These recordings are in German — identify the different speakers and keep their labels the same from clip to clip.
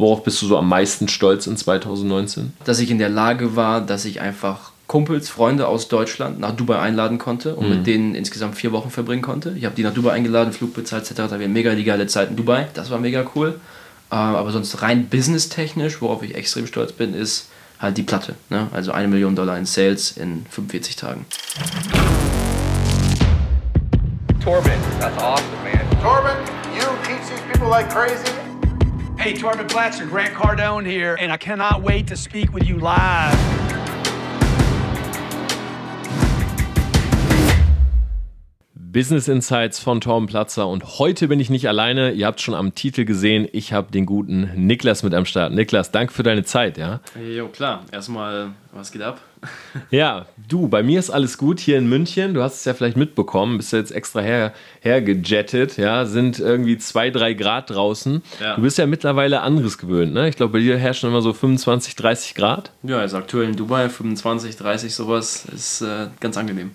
Speaker 1: Worauf bist du so am meisten stolz in 2019?
Speaker 2: Dass ich in der Lage war, dass ich einfach Kumpels, Freunde aus Deutschland nach Dubai einladen konnte und mhm. mit denen insgesamt vier Wochen verbringen konnte. Ich habe die nach Dubai eingeladen, Flug bezahlt etc. Da wir mega die geile Zeit in Dubai. Das war mega cool. Ähm, aber sonst rein businesstechnisch, worauf ich extrem stolz bin, ist halt die Platte. Ne? Also eine Million Dollar in Sales in 45 Tagen. Torben, that's awesome, man. Torben, you teach these people like crazy. Hey, Torben Blatcher, Grant Cardone here, and I cannot wait to speak with you live.
Speaker 1: Business Insights von Torben Platzer und heute bin ich nicht alleine. Ihr habt schon am Titel gesehen, ich habe den guten Niklas mit am Start. Niklas, danke für deine Zeit, ja?
Speaker 2: Jo, klar. Erstmal, was geht ab?
Speaker 1: Ja, du, bei mir ist alles gut hier in München. Du hast es ja vielleicht mitbekommen, bist du jetzt extra her, hergejettet, ja, sind irgendwie zwei, drei Grad draußen. Ja. Du bist ja mittlerweile anderes gewöhnt, ne? Ich glaube, bei dir herrschen immer so 25, 30 Grad.
Speaker 2: Ja, also aktuell in Dubai 25, 30 sowas ist äh, ganz angenehm.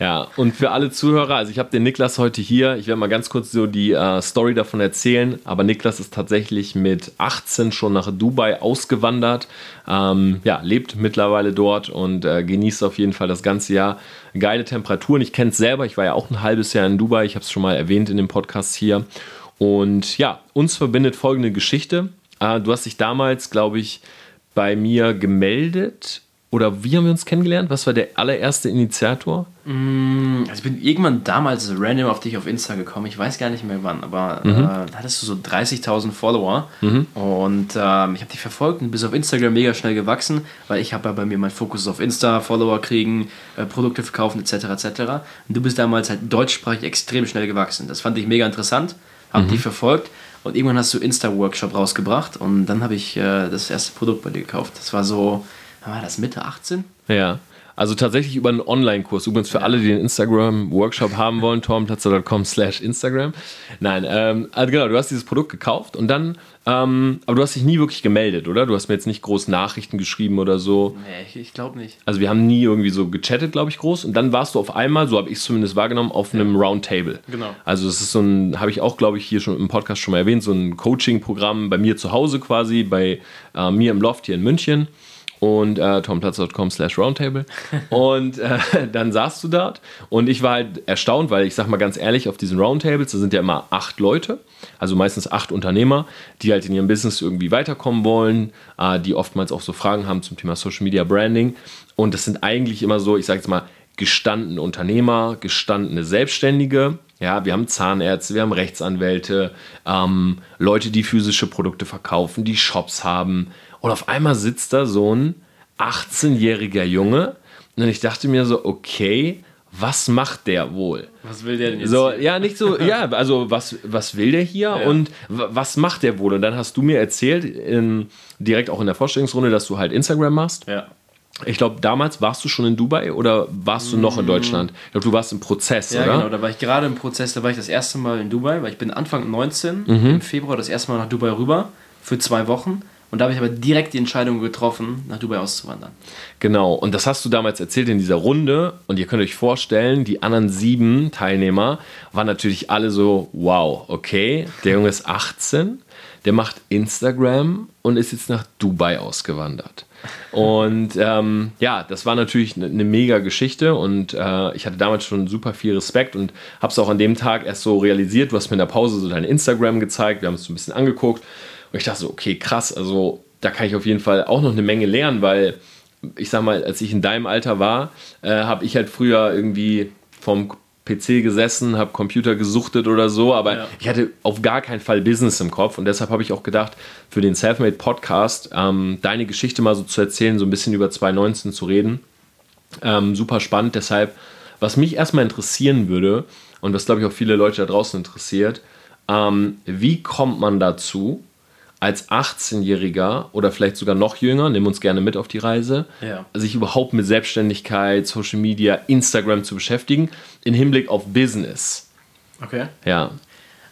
Speaker 1: Ja, und für alle Zuhörer, also ich habe den Niklas heute hier. Ich werde mal ganz kurz so die äh, Story davon erzählen. Aber Niklas ist tatsächlich mit 18 schon nach Dubai ausgewandert. Ähm, ja, lebt mittlerweile dort und und äh, genießt auf jeden Fall das ganze Jahr geile Temperaturen. Ich kenne es selber, ich war ja auch ein halbes Jahr in Dubai, ich habe es schon mal erwähnt in dem Podcast hier. Und ja, uns verbindet folgende Geschichte. Äh, du hast dich damals, glaube ich, bei mir gemeldet oder wie haben wir uns kennengelernt? Was war der allererste Initiator?
Speaker 2: Mm, also ich bin irgendwann damals random auf dich auf Insta gekommen. Ich weiß gar nicht mehr wann, aber mhm. äh, da hattest du so 30.000 Follower und ähm, ich habe dich verfolgt und bist auf Instagram mega schnell gewachsen, weil ich habe ja bei mir meinen Fokus auf Insta, Follower kriegen, äh, Produkte verkaufen etc. etc. Und du bist damals halt deutschsprachig extrem schnell gewachsen. Das fand ich mega interessant, habe mhm. dich verfolgt und irgendwann hast du Insta-Workshop rausgebracht und dann habe ich äh, das erste Produkt bei dir gekauft. Das war so war das Mitte 18?
Speaker 1: Ja. Also tatsächlich über einen Online-Kurs. Übrigens für alle, die den Instagram-Workshop haben wollen, tormplatzer.com slash Instagram. Nein, ähm, also genau, du hast dieses Produkt gekauft und dann, ähm, aber du hast dich nie wirklich gemeldet, oder? Du hast mir jetzt nicht groß Nachrichten geschrieben oder so.
Speaker 2: Nee, ich, ich glaube nicht.
Speaker 1: Also wir haben nie irgendwie so gechattet, glaube ich, groß. Und dann warst du auf einmal, so habe ich es zumindest wahrgenommen, auf einem ja. Roundtable.
Speaker 2: Genau.
Speaker 1: Also das ist so ein, habe ich auch, glaube ich, hier schon im Podcast schon mal erwähnt, so ein Coaching-Programm bei mir zu Hause quasi, bei äh, mir im Loft hier in München und äh, tomplatz.com slash roundtable. Und äh, dann saßt du dort. Und ich war halt erstaunt, weil ich sag mal ganz ehrlich, auf diesen Roundtables, da sind ja immer acht Leute, also meistens acht Unternehmer, die halt in ihrem Business irgendwie weiterkommen wollen, äh, die oftmals auch so Fragen haben zum Thema Social Media Branding. Und das sind eigentlich immer so, ich sag jetzt mal, gestandene Unternehmer, gestandene Selbstständige, ja, wir haben Zahnärzte, wir haben Rechtsanwälte, ähm, Leute, die physische Produkte verkaufen, die Shops haben, und auf einmal sitzt da so ein 18-jähriger Junge und ich dachte mir so, okay, was macht der wohl?
Speaker 2: Was will der denn jetzt?
Speaker 1: So, ja, nicht so, ja, also was, was will der hier ja. und was macht der wohl? Und dann hast du mir erzählt, in, direkt auch in der Vorstellungsrunde, dass du halt Instagram machst.
Speaker 2: Ja.
Speaker 1: Ich glaube, damals warst du schon in Dubai oder warst du noch in mm. Deutschland? Ich glaube, du warst im Prozess,
Speaker 2: ja,
Speaker 1: oder?
Speaker 2: Ja, genau, da war ich gerade im Prozess, da war ich das erste Mal in Dubai, weil ich bin Anfang 19, mhm. im Februar das erste Mal nach Dubai rüber für zwei Wochen. Und da habe ich aber direkt die Entscheidung getroffen, nach Dubai auszuwandern.
Speaker 1: Genau, und das hast du damals erzählt in dieser Runde. Und ihr könnt euch vorstellen, die anderen sieben Teilnehmer waren natürlich alle so, wow, okay, der Junge ist 18, der macht Instagram und ist jetzt nach Dubai ausgewandert. Und ähm, ja, das war natürlich eine, eine mega Geschichte und äh, ich hatte damals schon super viel Respekt und habe es auch an dem Tag erst so realisiert. Du hast mir in der Pause so dein Instagram gezeigt, wir haben es so ein bisschen angeguckt und ich dachte so, okay, krass, also da kann ich auf jeden Fall auch noch eine Menge lernen, weil ich sag mal, als ich in deinem Alter war, äh, habe ich halt früher irgendwie vom PC gesessen, habe Computer gesuchtet oder so, aber ja. ich hatte auf gar keinen Fall Business im Kopf und deshalb habe ich auch gedacht, für den Selfmade Podcast ähm, deine Geschichte mal so zu erzählen, so ein bisschen über 2019 zu reden. Ähm, super spannend, deshalb, was mich erstmal interessieren würde und was glaube ich auch viele Leute da draußen interessiert, ähm, wie kommt man dazu, als 18-Jähriger oder vielleicht sogar noch jünger, nimm uns gerne mit auf die Reise,
Speaker 2: ja.
Speaker 1: sich überhaupt mit Selbstständigkeit, Social Media, Instagram zu beschäftigen, im Hinblick auf Business.
Speaker 2: Okay.
Speaker 1: Ja.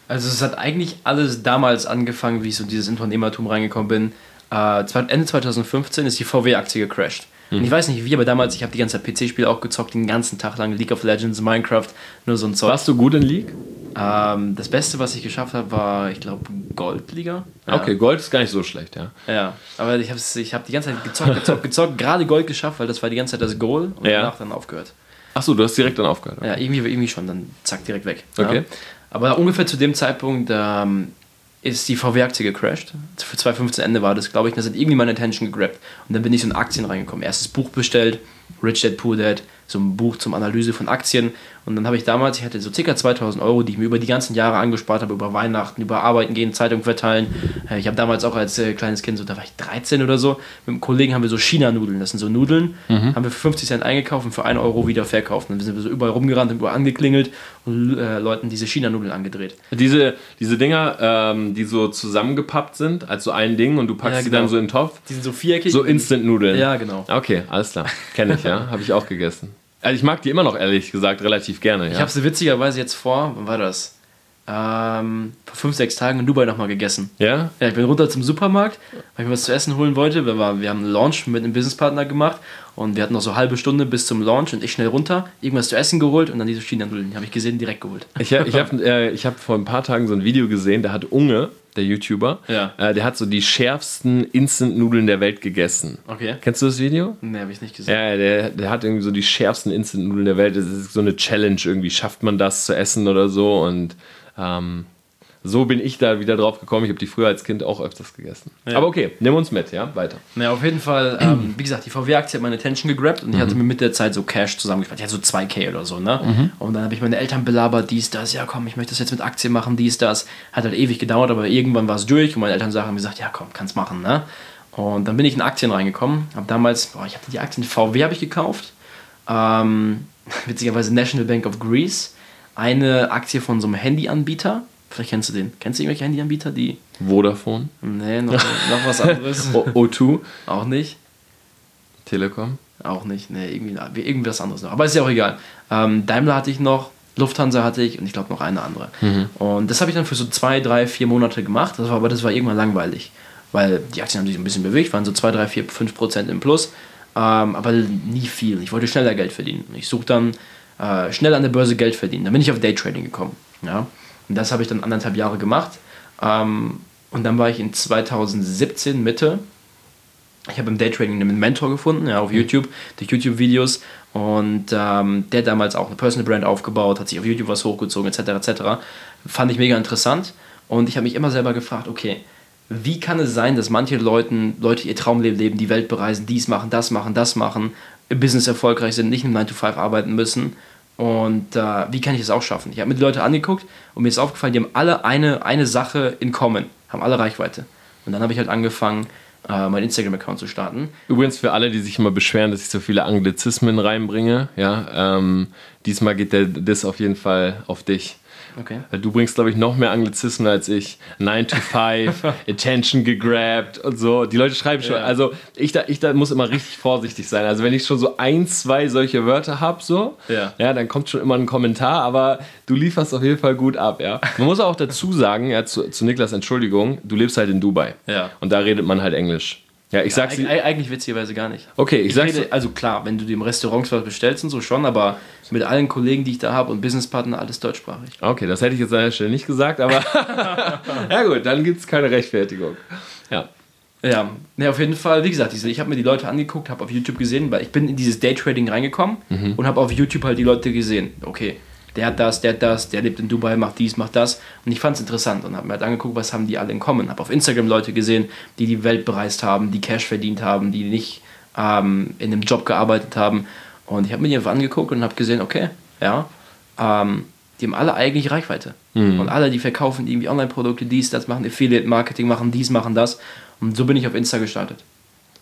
Speaker 2: Also es hat eigentlich alles damals angefangen, wie ich so in dieses Unternehmertum reingekommen bin. Äh, Ende 2015 ist die VW-Aktie gecrashed. Mhm. Und ich weiß nicht wie, aber damals, ich habe die ganze Zeit PC-Spiele auch gezockt, den ganzen Tag lang, League of Legends, Minecraft, nur so ein Zeug.
Speaker 1: Warst du gut in League?
Speaker 2: Ähm, das Beste, was ich geschafft habe, war, ich glaube, Goldliga.
Speaker 1: Ja. Okay, Gold ist gar nicht so schlecht, ja.
Speaker 2: Ja, aber ich habe ich hab die ganze Zeit gezockt, gezockt, gezockt, gerade Gold geschafft, weil das war die ganze Zeit das Goal und ja. danach dann aufgehört.
Speaker 1: Achso, du hast direkt dann aufgehört.
Speaker 2: Okay. Ja, irgendwie, irgendwie schon, dann zack, direkt weg. Okay. Ja. Aber ungefähr zu dem Zeitpunkt ähm, ist die VW-Aktie gecrashed. Für 2015 Ende war das, glaube ich, das hat irgendwie meine Attention gegrabt. Und dann bin ich so in Aktien reingekommen. Erstes Buch bestellt, Rich Dad Poor Dad, so ein Buch zum Analyse von Aktien. Und dann habe ich damals, ich hatte so ca. 2000 Euro, die ich mir über die ganzen Jahre angespart habe, über Weihnachten, über Arbeiten gehen, Zeitung verteilen. Äh, ich habe damals auch als äh, kleines Kind, so da war ich 13 oder so, mit einem Kollegen haben wir so China-Nudeln, das sind so Nudeln, mhm. haben wir für 50 Cent eingekauft und für 1 Euro wieder verkauft. Und dann sind wir so überall rumgerannt und überall angeklingelt und äh, Leuten diese China-Nudeln angedreht.
Speaker 1: Diese, diese Dinger, ähm, die so zusammengepappt sind, als so ein Ding und du packst ja, genau. die dann so in den Topf.
Speaker 2: Die sind so viereckig.
Speaker 1: So Instant-Nudeln.
Speaker 2: Ja, genau.
Speaker 1: Okay, alles klar. Kenne ich, ja. habe ich auch gegessen. Also ich mag die immer noch, ehrlich gesagt, relativ gerne. Ja.
Speaker 2: Ich habe sie witzigerweise jetzt vor, wann war das? Ähm, vor fünf, sechs Tagen in Dubai nochmal gegessen.
Speaker 1: Ja?
Speaker 2: Ja, ich bin runter zum Supermarkt, weil ich mir was zu essen holen wollte. Wir, war, wir haben einen Launch mit einem Businesspartner gemacht und wir hatten noch so eine halbe Stunde bis zum Launch und ich schnell runter, irgendwas zu essen geholt und dann diese China-Nudeln, die habe ich gesehen, direkt geholt.
Speaker 1: Ich, ich habe äh, hab vor ein paar Tagen so ein Video gesehen, da hat Unge, der YouTuber,
Speaker 2: ja.
Speaker 1: äh, der hat so die schärfsten Instant-Nudeln der Welt gegessen.
Speaker 2: Okay.
Speaker 1: Kennst du das Video?
Speaker 2: Nee, habe ich nicht gesehen.
Speaker 1: Ja, der, der hat irgendwie so die schärfsten Instant-Nudeln der Welt. Das ist so eine Challenge irgendwie. Schafft man das zu essen oder so? Und ähm, so bin ich da wieder drauf gekommen. Ich habe die früher als Kind auch öfters gegessen. Ja. Aber okay, nimm uns mit, ja, weiter.
Speaker 2: Ja, auf jeden Fall, ähm, wie gesagt, die VW-Aktie hat meine Attention gegrabt und ich hatte mhm. mir mit der Zeit so Cash zusammengespart. Ich hatte so 2K oder so, ne? Mhm. Und dann habe ich meine Eltern belabert, dies, das, ja komm, ich möchte das jetzt mit Aktien machen, dies, das. Hat halt ewig gedauert, aber irgendwann war es durch und meine Eltern haben gesagt, ja komm, kannst machen, ne? Und dann bin ich in Aktien reingekommen. Habe damals, boah, ich hatte die Aktien VW habe ich gekauft. Ähm, witzigerweise National Bank of Greece. Eine Aktie von so einem Handyanbieter Vielleicht kennst du den. Kennst du irgendwelche Handyanbieter, die.
Speaker 1: Vodafone?
Speaker 2: Nee, noch, noch was anderes.
Speaker 1: O2?
Speaker 2: Auch nicht.
Speaker 1: Telekom?
Speaker 2: Auch nicht. Nee, irgendwie, irgendwas anderes noch. Aber ist ja auch egal. Ähm, Daimler hatte ich noch, Lufthansa hatte ich und ich glaube noch eine andere. Mhm. Und das habe ich dann für so zwei, drei, vier Monate gemacht. Das war, aber das war irgendwann langweilig. Weil die Aktien haben sich ein bisschen bewegt, waren so 2, 3, 4, 5 Prozent im Plus. Ähm, aber nie viel. Ich wollte schneller Geld verdienen. Ich suche dann äh, schnell an der Börse Geld verdienen. Dann bin ich auf Daytrading gekommen. Ja. Und das habe ich dann anderthalb Jahre gemacht. Ähm, und dann war ich in 2017 Mitte. Ich habe im Daytrading einen Mentor gefunden, ja, auf mhm. YouTube, durch YouTube-Videos. Und ähm, der hat damals auch eine Personal Brand aufgebaut, hat sich auf YouTube was hochgezogen, etc. etc. Fand ich mega interessant. Und ich habe mich immer selber gefragt, okay, wie kann es sein, dass manche Leute, Leute ihr Traumleben leben, die Welt bereisen, dies machen, das machen, das machen, im Business erfolgreich sind, nicht im 9 to 5 arbeiten müssen und äh, wie kann ich das auch schaffen? Ich habe mir die Leute angeguckt und mir ist aufgefallen, die haben alle eine, eine Sache in common, haben alle Reichweite. Und dann habe ich halt angefangen, äh, meinen Instagram-Account zu starten.
Speaker 1: Übrigens für alle, die sich immer beschweren, dass ich so viele Anglizismen reinbringe, ja, ähm, diesmal geht der Diss auf jeden Fall auf dich.
Speaker 2: Okay.
Speaker 1: Du bringst, glaube ich, noch mehr Anglizismen als ich. 9 to 5, Attention gegrabt und so. Die Leute schreiben schon. Ja. Also ich da, ich da muss immer richtig vorsichtig sein. Also wenn ich schon so ein, zwei solche Wörter habe, so,
Speaker 2: ja.
Speaker 1: ja, dann kommt schon immer ein Kommentar, aber du lieferst auf jeden Fall gut ab, ja. Man muss auch dazu sagen, ja, zu, zu Niklas Entschuldigung, du lebst halt in Dubai.
Speaker 2: Ja.
Speaker 1: Und da redet man halt Englisch. Ja, ich sag's
Speaker 2: ja, eigentlich witzigerweise gar nicht.
Speaker 1: Okay, ich, ich sag's.
Speaker 2: Rede, also klar, wenn du dem Restaurants was bestellst und so schon, aber mit allen Kollegen, die ich da habe und Businesspartner, alles deutschsprachig.
Speaker 1: Okay, das hätte ich jetzt an der Stelle nicht gesagt, aber ja gut, dann gibt es keine Rechtfertigung. Ja.
Speaker 2: Ja, ne, auf jeden Fall, wie gesagt, ich habe mir die Leute angeguckt, habe auf YouTube gesehen, weil ich bin in dieses Daytrading reingekommen mhm. und habe auf YouTube halt die Leute gesehen. Okay, der hat das, der hat das, der lebt in Dubai, macht dies, macht das. Und ich fand es interessant und habe mir halt angeguckt, was haben die alle in Common. Habe auf Instagram Leute gesehen, die die Welt bereist haben, die Cash verdient haben, die nicht ähm, in einem Job gearbeitet haben. Und ich habe mir die einfach angeguckt und habe gesehen, okay, ja, ähm, die haben alle eigentlich Reichweite. Mhm. Und alle, die verkaufen irgendwie Online-Produkte, dies, das machen, Affiliate-Marketing machen, dies, machen das. Und so bin ich auf Insta gestartet.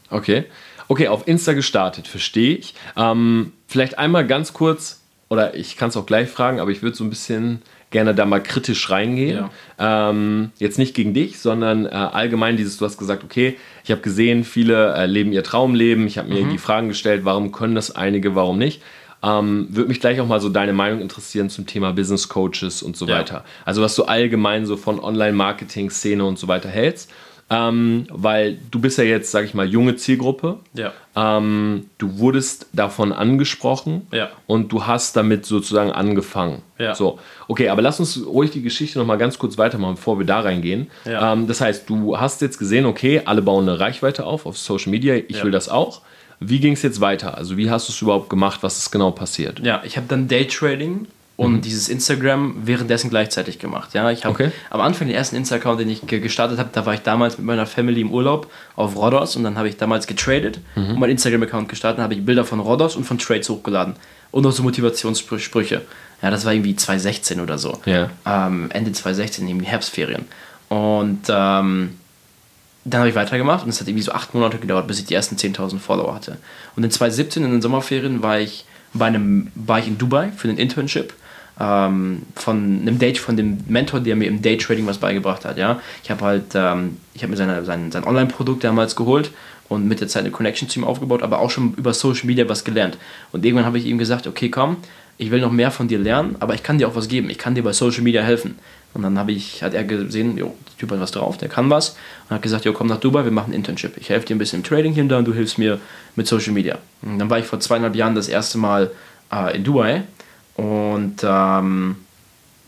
Speaker 1: Okay. Okay, auf Insta gestartet, verstehe ich. Ähm, vielleicht einmal ganz kurz oder ich kann es auch gleich fragen, aber ich würde so ein bisschen gerne da mal kritisch reingehen. Ja. Ähm, jetzt nicht gegen dich, sondern äh, allgemein dieses, du hast gesagt, okay, ich habe gesehen, viele äh, leben ihr Traumleben. Ich habe mir mhm. die Fragen gestellt, warum können das einige, warum nicht. Ähm, würde mich gleich auch mal so deine Meinung interessieren zum Thema Business Coaches und so ja. weiter. Also was du allgemein so von Online-Marketing-Szene und so weiter hältst. Ähm, weil du bist ja jetzt, sag ich mal, junge Zielgruppe.
Speaker 2: Ja.
Speaker 1: Ähm, du wurdest davon angesprochen
Speaker 2: Ja.
Speaker 1: und du hast damit sozusagen angefangen.
Speaker 2: Ja.
Speaker 1: So, okay, aber lass uns ruhig die Geschichte noch mal ganz kurz weitermachen, bevor wir da reingehen.
Speaker 2: Ja.
Speaker 1: Ähm, das heißt, du hast jetzt gesehen, okay, alle bauen eine Reichweite auf auf Social Media, ich
Speaker 2: Ja.
Speaker 1: will das auch. Wie ging es jetzt weiter? Also wie hast du es überhaupt gemacht? Was ist genau passiert?
Speaker 2: Ja, ich habe dann Daytrading und dieses Instagram währenddessen gleichzeitig gemacht. Ja, ich habe
Speaker 1: Okay.
Speaker 2: am Anfang den ersten Insta-Account, den ich ge- gestartet habe, da war ich damals mit meiner Family im Urlaub auf Rhodos und dann habe ich damals getradet und mein Instagram-Account gestartet, habe ich Bilder von Rhodos und von Trades hochgeladen und noch so Motivationssprüche. Ja, das war irgendwie 2016 oder so.
Speaker 1: Ja.
Speaker 2: Ähm, Ende 2016, irgendwie Herbstferien. Und ähm, dann habe ich weitergemacht und es hat irgendwie so acht Monate gedauert, bis ich die ersten 10.000 Follower hatte. Und in 2017, in den Sommerferien, war ich, bei einem, war ich in Dubai für ein Internship ähm, von einem Date, von dem Mentor, der mir im Daytrading was beigebracht hat. Ja? Ich habe halt, ähm, ich habe mir seine, sein, sein Online-Produkt damals geholt und mit der Zeit eine Connection zu ihm aufgebaut, aber auch schon über Social Media was gelernt. Und irgendwann habe ich ihm gesagt, okay, komm, ich will noch mehr von dir lernen, aber ich kann dir auch was geben. Ich kann dir bei Social Media helfen. Und dann habe ich, hat er gesehen, jo, der Typ hat was drauf, der kann was. Und hat gesagt, jo, komm nach Dubai, wir machen ein Internship. Ich helfe dir ein bisschen im Trading hier und da und du hilfst mir mit Social Media. Und dann war ich vor zweieinhalb Jahren das erste Mal äh, in Dubai. Und ähm,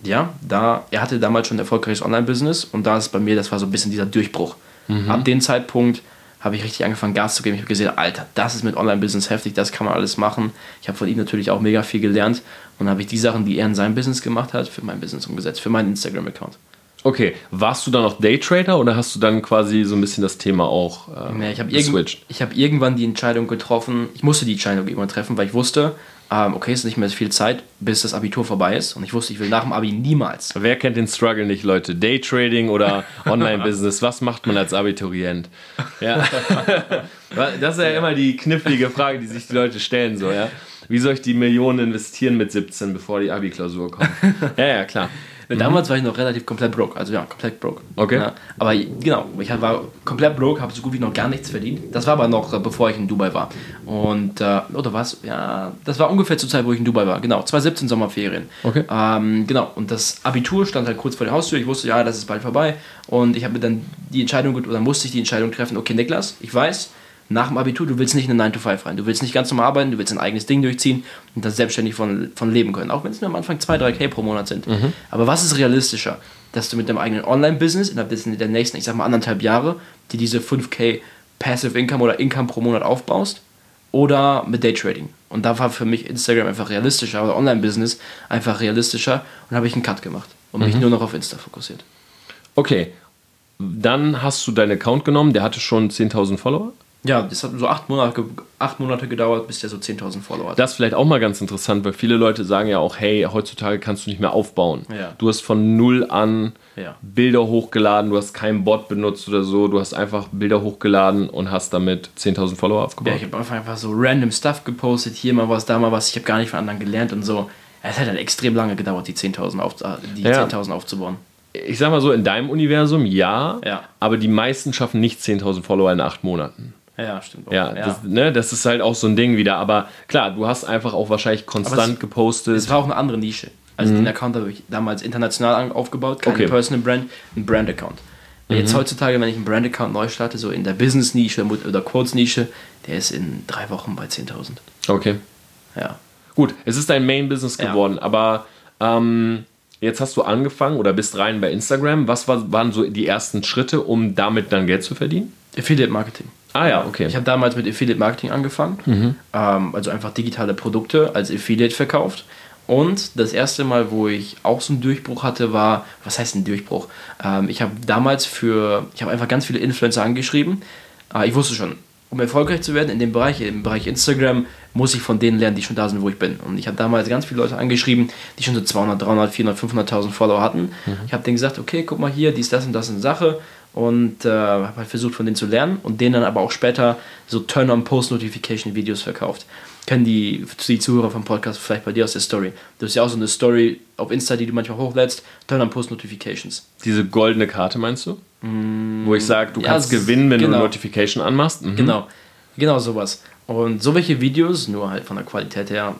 Speaker 2: ja, da, er hatte damals schon ein erfolgreiches Online-Business und da ist bei mir, das war so ein bisschen dieser Durchbruch. Ab dem Zeitpunkt habe ich richtig angefangen, Gas zu geben. Ich habe gesehen, Alter, das ist mit Online-Business heftig, das kann man alles machen. Ich habe von ihm natürlich auch mega viel gelernt und habe ich die Sachen, die er in seinem Business gemacht hat, für mein Business umgesetzt, für meinen Instagram-Account.
Speaker 1: Okay, warst du dann noch Daytrader oder hast du dann quasi so ein bisschen das Thema auch äh,
Speaker 2: Ja, ich habe irgend,
Speaker 1: geswitcht?
Speaker 2: ich hab irgendwann die Entscheidung getroffen, ich musste die Entscheidung irgendwann treffen, weil ich wusste, ähm, okay, es ist nicht mehr so viel Zeit, bis das Abitur vorbei ist. Und ich wusste, ich will nach dem Abi niemals.
Speaker 1: Wer kennt den Struggle nicht, Leute? Daytrading oder Online-Business? Was macht man als Abiturient? Ja. Das ist ja immer die knifflige Frage, die sich die Leute stellen. So, ja? Wie soll ich die Millionen investieren mit 17, bevor die Abi-Klausur kommt? Ja, ja, klar.
Speaker 2: Damals war ich noch relativ komplett broke, also ja, komplett broke.
Speaker 1: Okay.
Speaker 2: Ja, aber genau, ich war komplett broke, habe so gut wie noch gar nichts verdient. Das war aber noch, äh, bevor ich in Dubai war. Und, äh, oder was? Ja, das war ungefähr zur Zeit, wo ich in Dubai war. Genau, 2017 Sommerferien.
Speaker 1: Okay.
Speaker 2: Ähm, genau, und das Abitur stand halt kurz vor der Haustür. Ich wusste, ja, das ist bald vorbei. Und ich habe mir dann die Entscheidung, oder musste ich die Entscheidung treffen, okay, Niklas, ich weiß, nach dem Abitur, du willst nicht in eine 9 to 5 rein. Du willst nicht ganz normal arbeiten, du willst ein eigenes Ding durchziehen und das selbstständig von, von leben können. Auch wenn es nur am Anfang 2, 3K pro Monat sind. Aber was ist realistischer? Dass du mit deinem eigenen Online-Business innerhalb der nächsten, ich sag mal, anderthalb Jahre, die diese 5K Passive Income oder Income pro Monat aufbaust oder mit Daytrading. Und da war für mich Instagram einfach realistischer oder Online-Business einfach realistischer und habe ich einen Cut gemacht und mich nur noch auf Insta fokussiert.
Speaker 1: Okay, dann hast du deinen Account genommen, der hatte schon 10.000 Follower.
Speaker 2: Ja, das hat so acht Monate, acht Monate gedauert, bis der so 10.000 Follower hat.
Speaker 1: Das ist vielleicht auch mal ganz interessant, weil viele Leute sagen ja auch, hey, heutzutage kannst du nicht mehr aufbauen.
Speaker 2: Ja.
Speaker 1: Du hast von null an
Speaker 2: Ja.
Speaker 1: Bilder hochgeladen, du hast keinen Bot benutzt oder so, du hast einfach Bilder hochgeladen und hast damit 10.000 Follower
Speaker 2: Ja,
Speaker 1: aufgebaut.
Speaker 2: ich habe einfach, so random Stuff gepostet, hier mal was, da mal was. Ich habe gar nicht von anderen gelernt und so. Es hat halt extrem lange gedauert, die 10.000 auf, äh, die
Speaker 1: Ja.
Speaker 2: 10.000 aufzubauen.
Speaker 1: Ich sag mal so, in deinem Universum ja,
Speaker 2: Ja.
Speaker 1: aber die meisten schaffen nicht 10.000 Follower in acht Monaten.
Speaker 2: Ja, stimmt. Auch.
Speaker 1: Ja, Das, ne, das ist halt auch so ein Ding wieder. Aber klar, du hast einfach auch wahrscheinlich konstant
Speaker 2: es-
Speaker 1: gepostet.
Speaker 2: Es war auch eine andere Nische. Also den Account habe ich damals international aufgebaut, keine
Speaker 1: Mhm. Okay. Mhm.
Speaker 2: Personal Brand, ein Brand-Account. Jetzt heutzutage, wenn ich einen Brand-Account neu starte, so in der Business-Nische oder Quotes-Nische, der ist in drei Wochen bei 10.000.
Speaker 1: okay.
Speaker 2: Ja.
Speaker 1: Gut, es ist dein Main-Business
Speaker 2: Ja.
Speaker 1: geworden, aber ähm, jetzt hast du angefangen oder bist rein bei Instagram. Was war, waren so die ersten Schritte, um damit dann Geld zu verdienen?
Speaker 2: Affiliate-Marketing.
Speaker 1: Ah ja, okay.
Speaker 2: Ich habe damals mit Affiliate Marketing angefangen, ähm, also einfach digitale Produkte als Affiliate verkauft. Und das erste Mal, wo ich auch so einen Durchbruch hatte, war, was heißt ein Durchbruch? Ähm, ich habe damals für, ich habe einfach ganz viele Influencer angeschrieben. Äh, ich wusste schon, um erfolgreich zu werden in dem Bereich, im Bereich Instagram, muss ich von denen lernen, die schon da sind, wo ich bin. Und ich habe damals ganz viele Leute angeschrieben, die schon so 200, 300, 400, 500.000 Follower hatten. Ich habe denen gesagt, okay, guck mal hier, dies, das und das ist eine Sache und äh, habe halt versucht von denen zu lernen und denen dann aber auch später so Turn-on-Post-Notification-Videos verkauft. Kennen die, die Zuhörer vom Podcast vielleicht bei dir aus der Story. Du hast ja auch so eine Story auf Insta, die du manchmal hochlädst, Turn-on-Post-Notifications.
Speaker 1: Diese goldene Karte meinst du? Wo ich sage, du
Speaker 2: Mm, ja,
Speaker 1: kannst gewinnen, wenn du
Speaker 2: genau.
Speaker 1: eine Notification anmachst. Mhm.
Speaker 2: Genau, genau sowas. Und so welche Videos, nur halt von der Qualität her,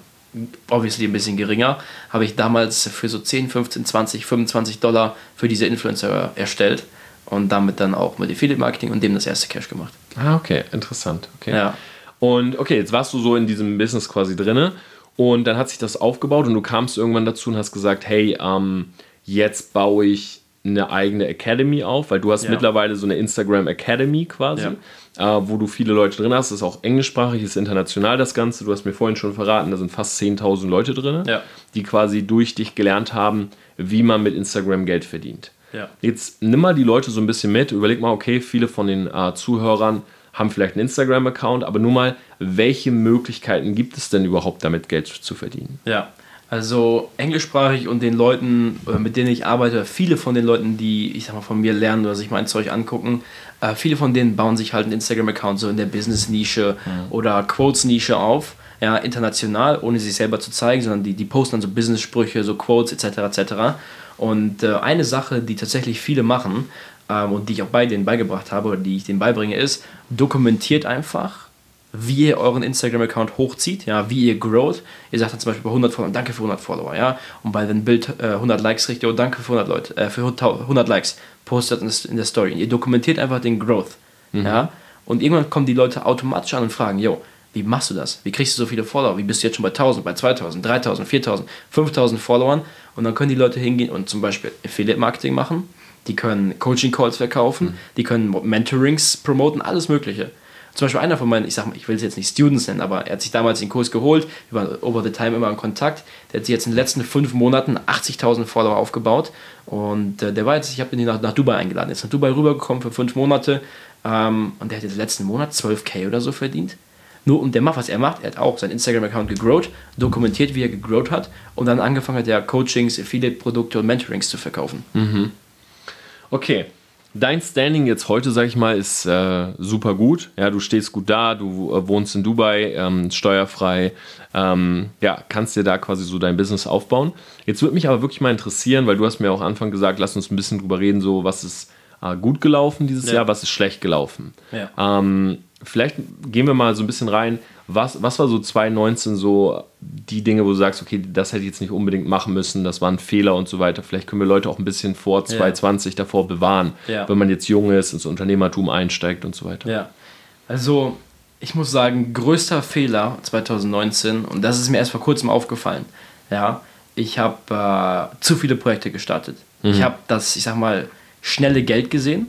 Speaker 2: obviously ein bisschen geringer, habe ich damals für so 10, 15, 20, 25 Dollar für diese Influencer erstellt. und damit dann auch mit Affiliate Marketing und dem das erste Cash gemacht.
Speaker 1: Ah, okay, interessant. Okay.
Speaker 2: Ja.
Speaker 1: Und okay, jetzt warst du so in diesem Business quasi drinne und dann hat sich das aufgebaut und du kamst irgendwann dazu und hast gesagt, hey, ähm, jetzt baue ich eine eigene Academy auf, weil du hast
Speaker 2: Ja.
Speaker 1: mittlerweile so eine Instagram Academy quasi, äh, wo du viele Leute drin hast. Das ist auch englischsprachig, ist international das Ganze. Du hast mir vorhin schon verraten, da sind fast 10.000 Leute drin,
Speaker 2: Ja.
Speaker 1: die quasi durch dich gelernt haben, wie man mit Instagram Geld verdient.
Speaker 2: Ja.
Speaker 1: Jetzt nimm mal die Leute so ein bisschen mit, überleg mal, okay, viele von den äh, Zuhörern haben vielleicht einen Instagram-Account, aber nur mal, welche Möglichkeiten gibt es denn überhaupt damit Geld zu verdienen?
Speaker 2: Ja, also englischsprachig und den Leuten, oder mit denen ich arbeite, viele von den Leuten, die ich sag mal von mir lernen oder sich mein Zeug angucken, äh, viele von denen bauen sich halt einen Instagram-Account so in der Business-Nische oder Quotes-Nische auf, ja, international, ohne sich selber zu zeigen, sondern die, die posten dann so Business-Sprüche, so Quotes etc. etc. Und äh, eine Sache, die tatsächlich viele machen ähm, und die ich auch bei denen beigebracht habe oder die ich denen beibringe, ist, dokumentiert einfach, wie ihr euren Instagram-Account hochzieht, ja, wie ihr growt. Ihr sagt dann zum Beispiel bei 100 Follower, danke für 100 Follower, ja. Und bei dem Bild äh, 100 Likes kriegt ihr, oh, danke für 100 Leute, äh, für 100 Likes, postet in, in der Story. Und ihr dokumentiert einfach den Growth, ja. Und irgendwann kommen die Leute automatisch an und fragen, yo, wie machst du das? Wie kriegst du so viele Follower? Wie bist du jetzt schon bei 1000, bei 2000, 3000, 4000, 5000 Followern? Und dann können die Leute hingehen und zum Beispiel Affiliate-Marketing machen. Die können Coaching-Calls verkaufen, die können Mentorings promoten, alles Mögliche. Zum Beispiel einer von meinen, ich sag mal, ich will es jetzt nicht Students nennen, aber er hat sich damals den Kurs geholt, wir waren over the time immer in Kontakt. Der hat sich jetzt in den letzten fünf Monaten 80.000 Follower aufgebaut und äh, der war jetzt, ich habe ihn nach, nach Dubai eingeladen, ist nach Dubai rübergekommen für fünf Monate ähm, und der hat jetzt letzten Monat 12k oder so verdient. Nur und der macht, was er macht, er hat auch seinen Instagram-Account gegrowt, dokumentiert, wie er gegrowt hat und dann angefangen hat, er Coachings, Affiliate-Produkte und Mentorings zu verkaufen.
Speaker 1: Okay, dein Standing jetzt heute, sag ich mal, ist äh, super gut. Ja, du stehst gut da, du äh, wohnst in Dubai, ähm, steuerfrei, ähm, ja, kannst dir da quasi so dein Business aufbauen. Jetzt würde mich aber wirklich mal interessieren, weil du hast mir auch am Anfang gesagt, lass uns ein bisschen drüber reden, so was ist äh, gut gelaufen dieses
Speaker 2: Ja.
Speaker 1: Jahr, was ist schlecht gelaufen.
Speaker 2: Ja.
Speaker 1: Ähm, vielleicht gehen wir mal so ein bisschen rein. Was, was war so 2019 so die Dinge, wo du sagst, okay, das hätte ich jetzt nicht unbedingt machen müssen, das waren Fehler und so weiter. Vielleicht können wir Leute auch ein bisschen vor 2020 davor bewahren,
Speaker 2: Ja.
Speaker 1: wenn man jetzt jung ist, ins Unternehmertum einsteigt und so weiter.
Speaker 2: Ja, also ich muss sagen, größter Fehler 2019, und das ist mir erst vor kurzem aufgefallen, ja, ich habe äh, zu viele Projekte gestartet. Ich habe das, ich sag mal, schnelle Geld gesehen,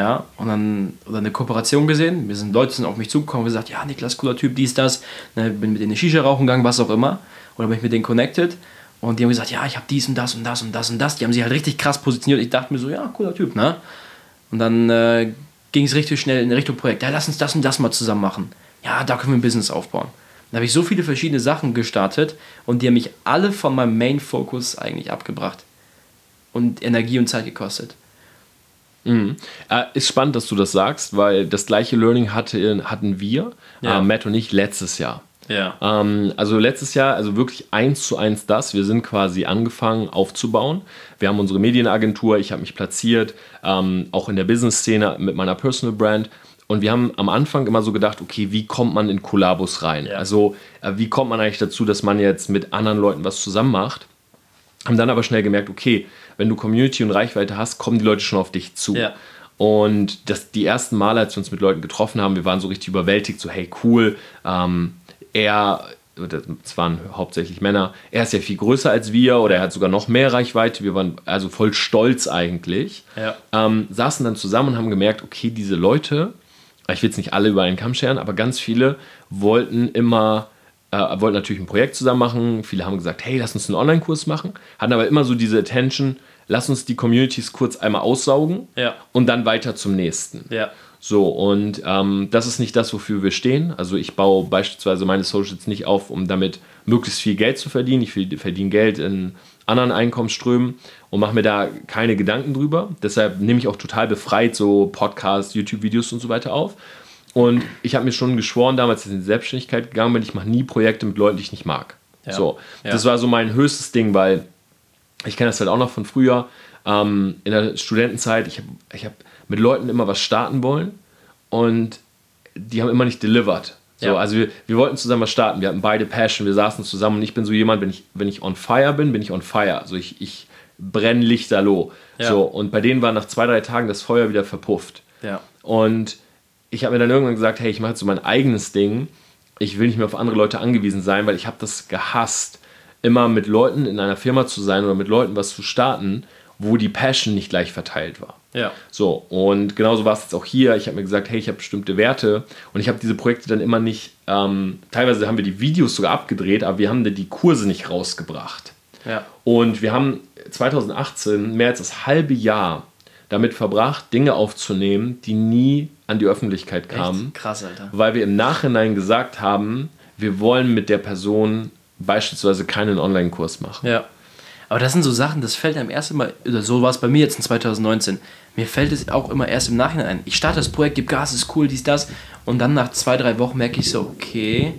Speaker 2: ja, und dann, oder eine Kooperation gesehen. Wir sind Leute sind auf mich zugekommen und gesagt, ja, Niklas, cooler Typ, dies, das, ne, bin mit denen eine Shisha rauchen gegangen, was auch immer, oder bin ich mit denen connected. Und die haben gesagt, ja, ich habe dies und das und das und das und das. Die haben sich halt richtig krass positioniert. Ich dachte mir so, ja, cooler Typ, ne? Und dann äh, ging es richtig schnell in Richtung Projekt. Ja, lass uns das und das mal zusammen machen. Ja, da können wir ein Business aufbauen. Dann habe ich so viele verschiedene Sachen gestartet und die haben mich alle von meinem Main-Focus eigentlich abgebracht. Und Energie und Zeit gekostet.
Speaker 1: Mhm. Äh, ist spannend, dass du das sagst, weil das gleiche Learning hatte, hatten wir,
Speaker 2: Ja.
Speaker 1: äh, Matt und ich, letztes Jahr.
Speaker 2: Ja.
Speaker 1: Ähm, also letztes Jahr, also wirklich eins zu eins das. Wir sind quasi angefangen aufzubauen. Wir haben unsere Medienagentur, ich habe mich platziert, ähm, auch in der Business-Szene mit meiner Personal Brand. Und wir haben am Anfang immer so gedacht, okay, wie kommt man in Kollabos rein?
Speaker 2: Ja.
Speaker 1: Also äh, wie kommt man eigentlich dazu, dass man jetzt mit anderen Leuten was zusammen macht? Haben dann aber schnell gemerkt, okay, wenn du Community und Reichweite hast, kommen die Leute schon auf dich zu.
Speaker 2: Ja.
Speaker 1: Und das, die ersten Male, als wir uns mit Leuten getroffen haben, wir waren so richtig überwältigt, so hey cool, ähm, er, es waren hauptsächlich Männer, er ist ja viel größer als wir oder er hat sogar noch mehr Reichweite, wir waren also voll stolz eigentlich,
Speaker 2: Ja.
Speaker 1: ähm, saßen dann zusammen und haben gemerkt, okay, diese Leute, ich will jetzt nicht alle über einen Kamm scheren, aber ganz viele wollten immer, äh, wollten natürlich ein Projekt zusammen machen. Viele haben gesagt, hey, lass uns einen Online-Kurs machen. Hatten aber immer so diese Attention, lass uns die Communities kurz einmal aussaugen
Speaker 2: Ja.
Speaker 1: und dann weiter zum nächsten.
Speaker 2: Ja.
Speaker 1: So, und ähm, das ist nicht das, wofür wir stehen. Also ich baue beispielsweise meine Socials nicht auf, um damit möglichst viel Geld zu verdienen. Ich verdiene Geld in anderen Einkommensströmen und mache mir da keine Gedanken drüber. Deshalb nehme ich auch total befreit so Podcasts, YouTube-Videos und so weiter auf. Und ich habe mir schon geschworen, damals als ich in die Selbstständigkeit gegangen bin, ich mache nie Projekte mit Leuten, die ich nicht mag.
Speaker 2: Ja.
Speaker 1: So,
Speaker 2: Ja.
Speaker 1: das war so mein höchstes Ding, weil ich kenne das halt auch noch von früher, ähm, in der Studentenzeit, ich habe ich hab mit Leuten immer was starten wollen und die haben immer nicht delivered. So,
Speaker 2: Ja.
Speaker 1: Also wir, wir wollten zusammen was starten, wir hatten beide Passion, wir saßen zusammen und ich bin so jemand, wenn ich, wenn ich on fire bin, bin ich on fire. Also ich, ich brennlichterloh.
Speaker 2: Ja.
Speaker 1: So, und bei denen war nach zwei, drei Tagen das Feuer wieder verpufft.
Speaker 2: Ja.
Speaker 1: Und ich habe mir dann irgendwann gesagt, hey, ich mache jetzt so mein eigenes Ding. Ich will nicht mehr auf andere Leute angewiesen sein, weil ich habe das gehasst, immer mit Leuten in einer Firma zu sein oder mit Leuten was zu starten, wo die Passion nicht gleich verteilt war.
Speaker 2: Ja.
Speaker 1: So, und genauso war es jetzt auch hier. Ich habe mir gesagt, hey, ich habe bestimmte Werte und ich habe diese Projekte dann immer nicht, ähm, teilweise haben wir die Videos sogar abgedreht, aber wir haben die Kurse nicht rausgebracht.
Speaker 2: Ja.
Speaker 1: Und wir haben 2018 mehr als das halbe Jahr damit verbracht, Dinge aufzunehmen, die nie an die Öffentlichkeit kamen,
Speaker 2: Echt? Krass, Alter.
Speaker 1: weil wir im Nachhinein gesagt haben, wir wollen mit der Person beispielsweise keinen Online-Kurs machen.
Speaker 2: Ja. Aber das sind so Sachen, das fällt einem erst immer, oder so war es bei mir jetzt in 2019. Mir fällt es auch immer erst im Nachhinein ein. Ich starte das Projekt, gebe Gas, ist cool, dies, das. Und dann nach zwei, drei Wochen merke ich so, okay,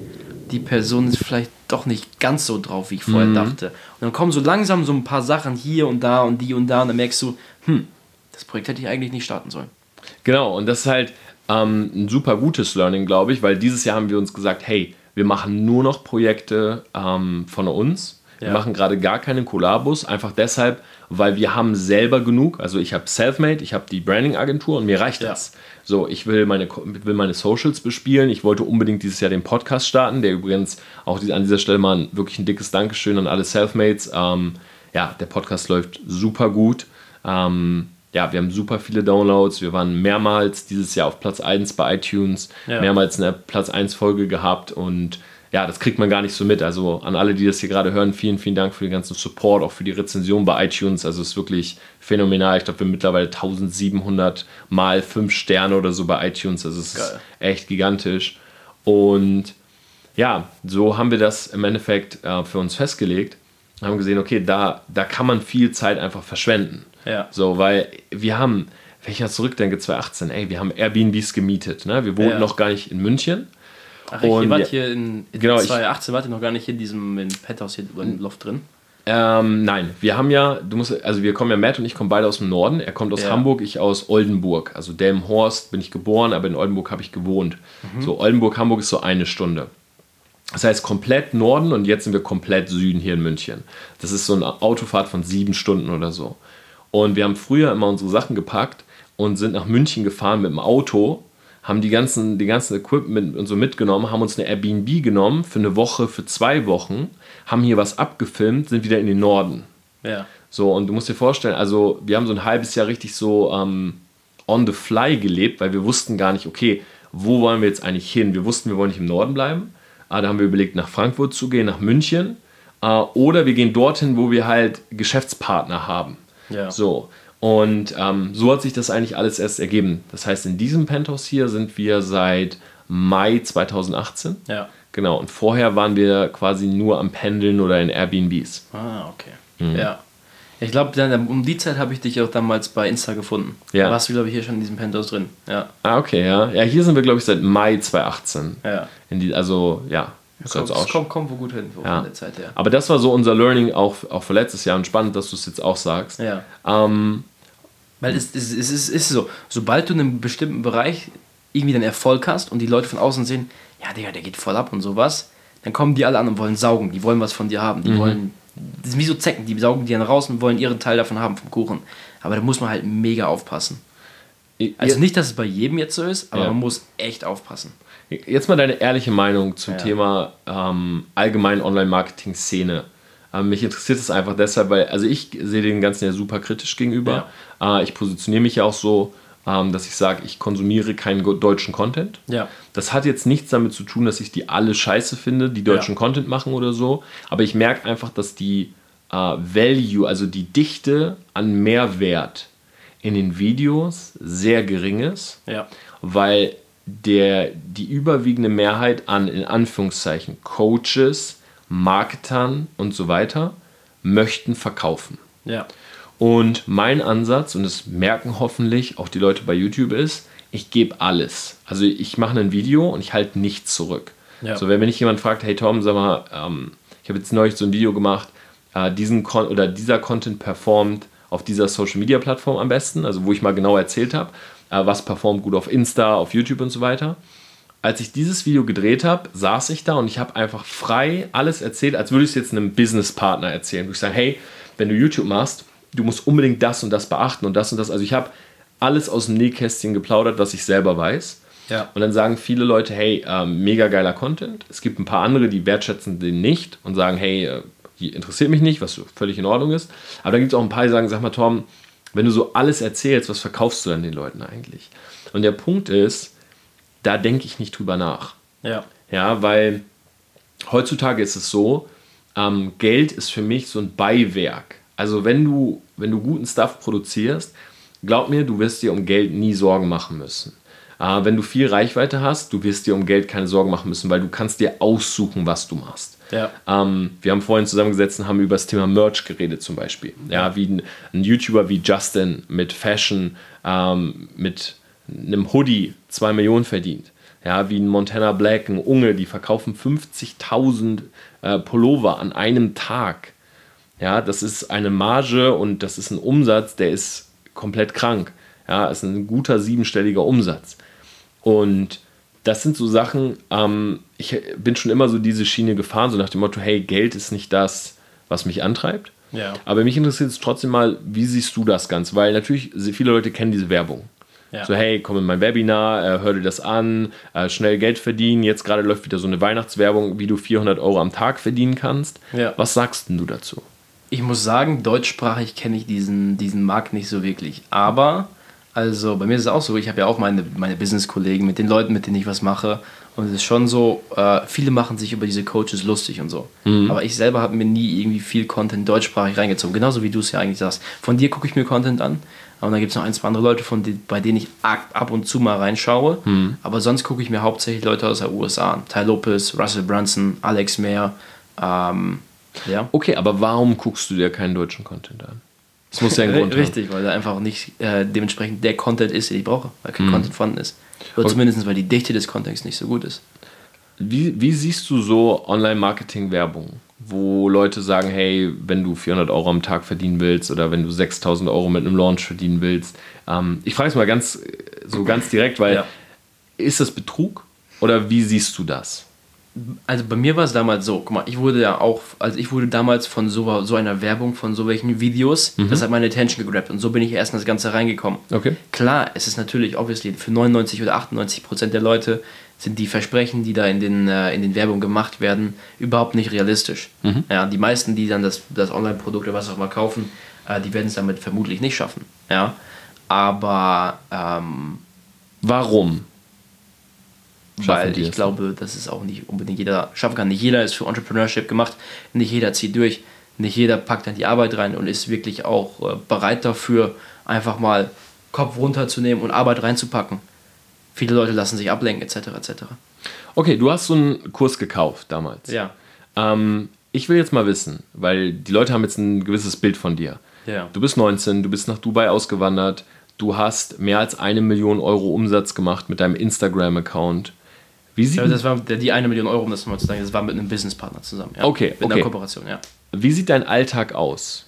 Speaker 2: die Person ist vielleicht doch nicht ganz so drauf, wie ich vorher dachte. Und dann kommen so langsam so ein paar Sachen hier und da und die und da und dann merkst du, hm, das Projekt hätte ich eigentlich nicht starten sollen.
Speaker 1: Genau, und das ist halt ähm, ein super gutes Learning, glaube ich, weil dieses Jahr haben wir uns gesagt, hey, wir machen nur noch Projekte ähm, von uns. Wir
Speaker 2: Ja.
Speaker 1: machen gerade gar keine Kollabos, einfach deshalb, weil wir haben selber genug. Also ich habe Selfmade, ich habe die Branding-Agentur und mir reicht
Speaker 2: Ja.
Speaker 1: das. So, ich will meine, will meine Socials bespielen. Ich wollte unbedingt dieses Jahr den Podcast starten, der übrigens auch an dieser Stelle mal wirklich ein dickes Dankeschön an alle Selfmates. Ähm, ja, der Podcast läuft super gut. Ähm, ja, wir haben super viele Downloads. Wir waren mehrmals dieses Jahr auf Platz 1 bei iTunes,
Speaker 2: Ja.
Speaker 1: mehrmals eine Platz 1 Folge gehabt und ja, das kriegt man gar nicht so mit. Also an alle, die das hier gerade hören, vielen, vielen Dank für den ganzen Support, auch für die Rezension bei iTunes. Also es ist wirklich phänomenal. Ich glaube, wir haben mittlerweile 1700 mal 5 Sterne oder so bei iTunes. Also es ist
Speaker 2: Geil.
Speaker 1: echt gigantisch. Und ja, so haben wir das im Endeffekt äh, für uns festgelegt. Haben gesehen, okay, da, da kann man viel Zeit einfach verschwenden.
Speaker 2: Ja.
Speaker 1: So, weil wir haben, wenn ich jetzt zurückdenke, 2018, ey, wir haben Airbnbs gemietet. Ne? Wir wohnten
Speaker 2: Ja.
Speaker 1: noch gar nicht in München.
Speaker 2: Ach, ich,
Speaker 1: Und
Speaker 2: ihr wart hier in, in
Speaker 1: Genau, ich-
Speaker 2: 2018, wart ihr noch gar nicht in diesem in Penthouse hier dem Loft drin?
Speaker 1: Ähm, nein, wir haben ja, du musst, also wir kommen ja, Matt und ich kommen beide aus dem Norden. Er kommt aus
Speaker 2: Ja.
Speaker 1: Hamburg, ich aus Oldenburg. Also Delmenhorst bin ich geboren, aber in Oldenburg habe ich gewohnt.
Speaker 2: Mhm.
Speaker 1: So, Oldenburg, Hamburg ist so eine Stunde. Das heißt komplett Norden und jetzt sind wir komplett Süden hier in München. Das ist so eine Autofahrt von sieben Stunden oder so. Und wir haben früher immer unsere Sachen gepackt und sind nach München gefahren mit dem Auto, haben die ganzen, die ganzen Equipment und so mitgenommen, haben uns eine Airbnb genommen für eine Woche, für zwei Wochen, haben hier was abgefilmt, sind wieder in den Norden.
Speaker 2: Ja.
Speaker 1: So, und du musst dir vorstellen, also wir haben so ein halbes Jahr richtig so ähm, on the fly gelebt, weil wir wussten gar nicht, okay, wo wollen wir jetzt eigentlich hin? Wir wussten, wir wollen nicht im Norden bleiben. Ah, da haben wir überlegt, nach Frankfurt zu gehen, nach München. Äh, oder wir gehen dorthin, wo wir halt Geschäftspartner haben.
Speaker 2: Ja.
Speaker 1: So. Und ähm, so hat sich das eigentlich alles erst ergeben. Das heißt, in diesem Penthouse hier sind wir seit Mai 2018.
Speaker 2: Ja.
Speaker 1: Genau. Und vorher waren wir quasi nur am Pendeln oder in Airbnbs.
Speaker 2: Ah, okay.
Speaker 1: Mhm.
Speaker 2: Ja. Ich glaube, um die Zeit habe ich dich auch damals bei Insta gefunden.
Speaker 1: Ja.
Speaker 2: Da warst du, glaube ich, hier schon in diesem Penthouse drin. Ja.
Speaker 1: Ah, okay, ja. Ja, hier sind wir, glaube ich, seit Mai 2018.
Speaker 2: Ja.
Speaker 1: Die, also, ja. Ist
Speaker 2: Kommt,
Speaker 1: auch
Speaker 2: kommt, kommt wo gut hin, wo
Speaker 1: Ja.
Speaker 2: von der Zeit her.
Speaker 1: Aber das war so unser Learning auch, auch für letztes Jahr und spannend, dass du es jetzt auch sagst.
Speaker 2: Ja.
Speaker 1: Ähm,
Speaker 2: Weil es, es, es, ist, ist so, sobald du in einem bestimmten Bereich irgendwie den Erfolg hast und die Leute von außen sehen, ja, Digga, der geht voll ab und sowas, dann kommen die alle an und wollen saugen. Die wollen was von dir haben. Die wollen, das sind wie so Zecken, die saugen die dann raus und wollen ihren Teil davon haben vom Kuchen. Aber da muss man halt mega aufpassen. Also nicht, dass es bei jedem jetzt so ist, aber
Speaker 1: Ja.
Speaker 2: man muss echt aufpassen.
Speaker 1: Jetzt mal deine ehrliche Meinung zum
Speaker 2: Ja.
Speaker 1: Thema ähm, allgemein Online-Marketing-Szene. Ähm, mich interessiert es einfach deshalb, weil, also ich sehe den Ganzen ja super kritisch gegenüber. Äh, ich positioniere mich ja auch so, ähm, dass ich sage, ich konsumiere keinen deutschen Content.
Speaker 2: Ja.
Speaker 1: Das hat jetzt nichts damit zu tun, dass ich die alle scheiße finde, die deutschen
Speaker 2: Ja.
Speaker 1: Content machen oder so. Aber ich merke einfach, dass die äh, Value, also die Dichte an Mehrwert in den Videos sehr gering ist
Speaker 2: Ja.
Speaker 1: weil der, die überwiegende Mehrheit an, in Anführungszeichen, Coaches, Marketern und so weiter möchten verkaufen.
Speaker 2: Ja.
Speaker 1: Und mein Ansatz, und das merken hoffentlich auch die Leute bei YouTube, ist, ich gebe alles. Also ich mache ein Video und ich halte nichts zurück.
Speaker 2: Ja.
Speaker 1: So, wenn mich jemand fragt, hey Tom, sag mal, ähm, ich habe jetzt neulich so ein Video gemacht, äh, diesen Con oder dieser Content performt auf dieser Social Media Plattform am besten, also wo ich mal genau erzählt habe, äh, was performt gut auf Insta, auf YouTube und so weiter. Als ich dieses Video gedreht habe, saß ich da und ich habe einfach frei alles erzählt, als würde ich es jetzt einem Businesspartner erzählen. Wo ich sage, hey, wenn du YouTube machst, du musst unbedingt das und das beachten und das und das. Also ich habe alles aus dem Nähkästchen geplaudert, was ich selber weiß.
Speaker 2: Ja.
Speaker 1: Und dann sagen viele Leute, hey, ähm, mega geiler Content. Es gibt ein paar andere, die wertschätzen den nicht und sagen, hey, äh, interessiert mich nicht, was völlig in Ordnung ist. Aber dann gibt es auch ein paar, die sagen, sag mal, Tom, wenn du so alles erzählst, was verkaufst du dann den Leuten eigentlich? Und der Punkt ist, da denke ich nicht drüber nach.
Speaker 2: Ja.
Speaker 1: Ja, weil heutzutage ist es so, ähm, Geld ist für mich so ein Beiwerk. Also wenn du, wenn du guten Stuff produzierst, glaub mir, du wirst dir um Geld nie Sorgen machen müssen. Äh, wenn du viel Reichweite hast, du wirst dir um Geld keine Sorgen machen müssen, weil du kannst dir aussuchen, was du machst.
Speaker 2: Ja.
Speaker 1: Ähm, wir haben vorhin zusammengesetzt und haben über das Thema Merch geredet zum Beispiel. Ja, wie ein, ein YouTuber wie Justin mit Fashion, ähm, mit einem Hoodie 2 Millionen verdient. Ja, wie ein Montana Black, ein Unge, die verkaufen 50.000 äh, Pullover an einem Tag. Ja, das ist eine Marge und das ist ein Umsatz, der ist komplett krank. Ja, ist ein guter siebenstelliger Umsatz. Und das sind so Sachen, ähm, ich bin schon immer so diese Schiene gefahren, so nach dem Motto, hey, Geld ist nicht das, was mich antreibt.
Speaker 2: Ja.
Speaker 1: Aber mich interessiert es trotzdem mal, wie siehst du das Ganze? Weil natürlich, viele Leute kennen diese Werbung.
Speaker 2: Ja.
Speaker 1: So, hey, komm in mein Webinar, äh, hör dir das an, äh, schnell Geld verdienen. Jetzt gerade läuft wieder so eine Weihnachtswerbung, wie du 400 Euro am Tag verdienen kannst.
Speaker 2: Ja.
Speaker 1: Was sagst denn du dazu?
Speaker 2: Ich muss sagen, deutschsprachig kenne ich diesen, diesen Markt nicht so wirklich. Aber, also bei mir ist es auch so, ich habe ja auch meine, meine Business-Kollegen, mit den Leuten, mit denen ich was mache. Und es ist schon so, äh, viele machen sich über diese Coaches lustig und so. Aber ich selber habe mir nie irgendwie viel Content deutschsprachig reingezogen. Genauso wie du es ja eigentlich sagst. Von dir gucke ich mir Content an. Und dann gibt es noch ein, zwei andere Leute, von die, bei denen ich ab und zu mal reinschaue. Aber sonst gucke ich mir hauptsächlich Leute aus der USA an. Ty Lopez, Russell Brunson, Alex Mayer. Ähm, ja.
Speaker 1: Okay, aber warum guckst du dir keinen deutschen Content an? Das muss ja einen Grund haben.
Speaker 2: Richtig, weil da einfach nicht äh, dementsprechend der Content ist, den ich brauche, weil
Speaker 1: Mhm.
Speaker 2: kein Content vorhanden ist. Oder
Speaker 1: Okay.
Speaker 2: zumindest, weil die Dichte des Contents nicht so gut ist.
Speaker 1: Wie, wie siehst du so Online-Marketing-Werbung, wo Leute sagen, hey, wenn du 400 Euro am Tag verdienen willst oder wenn du 6000 Euro mit einem Launch verdienen willst? Ähm, ich frage es mal ganz, so ganz direkt, weil
Speaker 2: Ja.
Speaker 1: ist das Betrug oder wie siehst du das?
Speaker 2: Also bei mir war es damals so, guck mal, ich wurde ja auch, also ich wurde damals von so, so einer Werbung, von so welchen Videos,
Speaker 1: Mhm.
Speaker 2: das hat meine Attention gegrabt und so bin ich erst in das Ganze reingekommen.
Speaker 1: Okay.
Speaker 2: Klar, es ist natürlich, obviously, für 99 oder 98 Prozent der Leute sind die Versprechen, die da in den, äh, in den Werbungen gemacht werden, überhaupt nicht realistisch. Ja, die meisten, die dann das, das Online-Produkt oder was auch immer kaufen, äh, die werden es damit vermutlich nicht schaffen. Ja, aber ähm,
Speaker 1: Warum?
Speaker 2: Weil ich
Speaker 1: es
Speaker 2: glaube, dass es auch nicht unbedingt jeder schaffen kann. Nicht jeder ist für Entrepreneurship gemacht, nicht jeder zieht durch, nicht jeder packt dann die Arbeit rein und ist wirklich auch äh, bereit dafür, einfach mal Kopf runterzunehmen und Arbeit reinzupacken. Viele Leute lassen sich ablenken, etc. etc.
Speaker 1: Okay, du hast so einen Kurs gekauft damals.
Speaker 2: Ja.
Speaker 1: Ähm, ich will jetzt mal wissen, weil die Leute haben jetzt ein gewisses Bild von dir.
Speaker 2: Ja.
Speaker 1: Du bist 19, du bist nach Dubai ausgewandert, du hast mehr als eine Million Euro Umsatz gemacht mit deinem Instagram-Account. Wie sieht,
Speaker 2: Aber das war die eine Million Euro, um das nochmal zu sagen, das war mit einem Businesspartner zusammen. Ja.
Speaker 1: Okay,
Speaker 2: Mit
Speaker 1: okay.
Speaker 2: einer Kooperation, ja.
Speaker 1: wie sieht dein Alltag aus?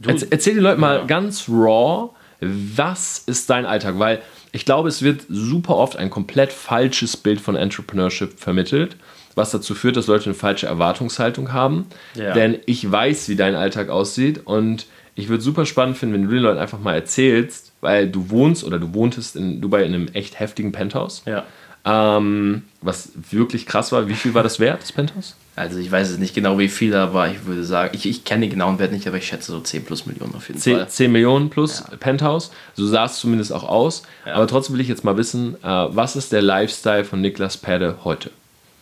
Speaker 2: Du-
Speaker 1: Erz, erzähl den Leuten mal
Speaker 2: Ja.
Speaker 1: ganz raw, was ist dein Alltag? Weil ich glaube, es wird super oft ein komplett falsches Bild von Entrepreneurship vermittelt, was dazu führt, dass Leute eine falsche Erwartungshaltung haben.
Speaker 2: Ja.
Speaker 1: Denn ich weiß, wie dein Alltag aussieht und ich würde super spannend finden, wenn du den Leuten einfach mal erzählst, weil du wohnst oder du wohntest in Dubai in einem echt heftigen Penthouse.
Speaker 2: Ja.
Speaker 1: Ähm, was wirklich krass war. Wie viel war das wert, das Penthouse?
Speaker 2: Also ich weiß es nicht genau wie viel, aber ich würde sagen, ich, ich kenne den genauen Wert nicht, aber ich schätze so 10 plus Millionen auf jeden
Speaker 1: 10,
Speaker 2: Fall.
Speaker 1: 10 Millionen plus Penthouse. So sah es zumindest auch aus.
Speaker 2: Ja.
Speaker 1: Aber trotzdem will ich jetzt mal wissen, äh, was ist der Lifestyle von Niklas Perde heute?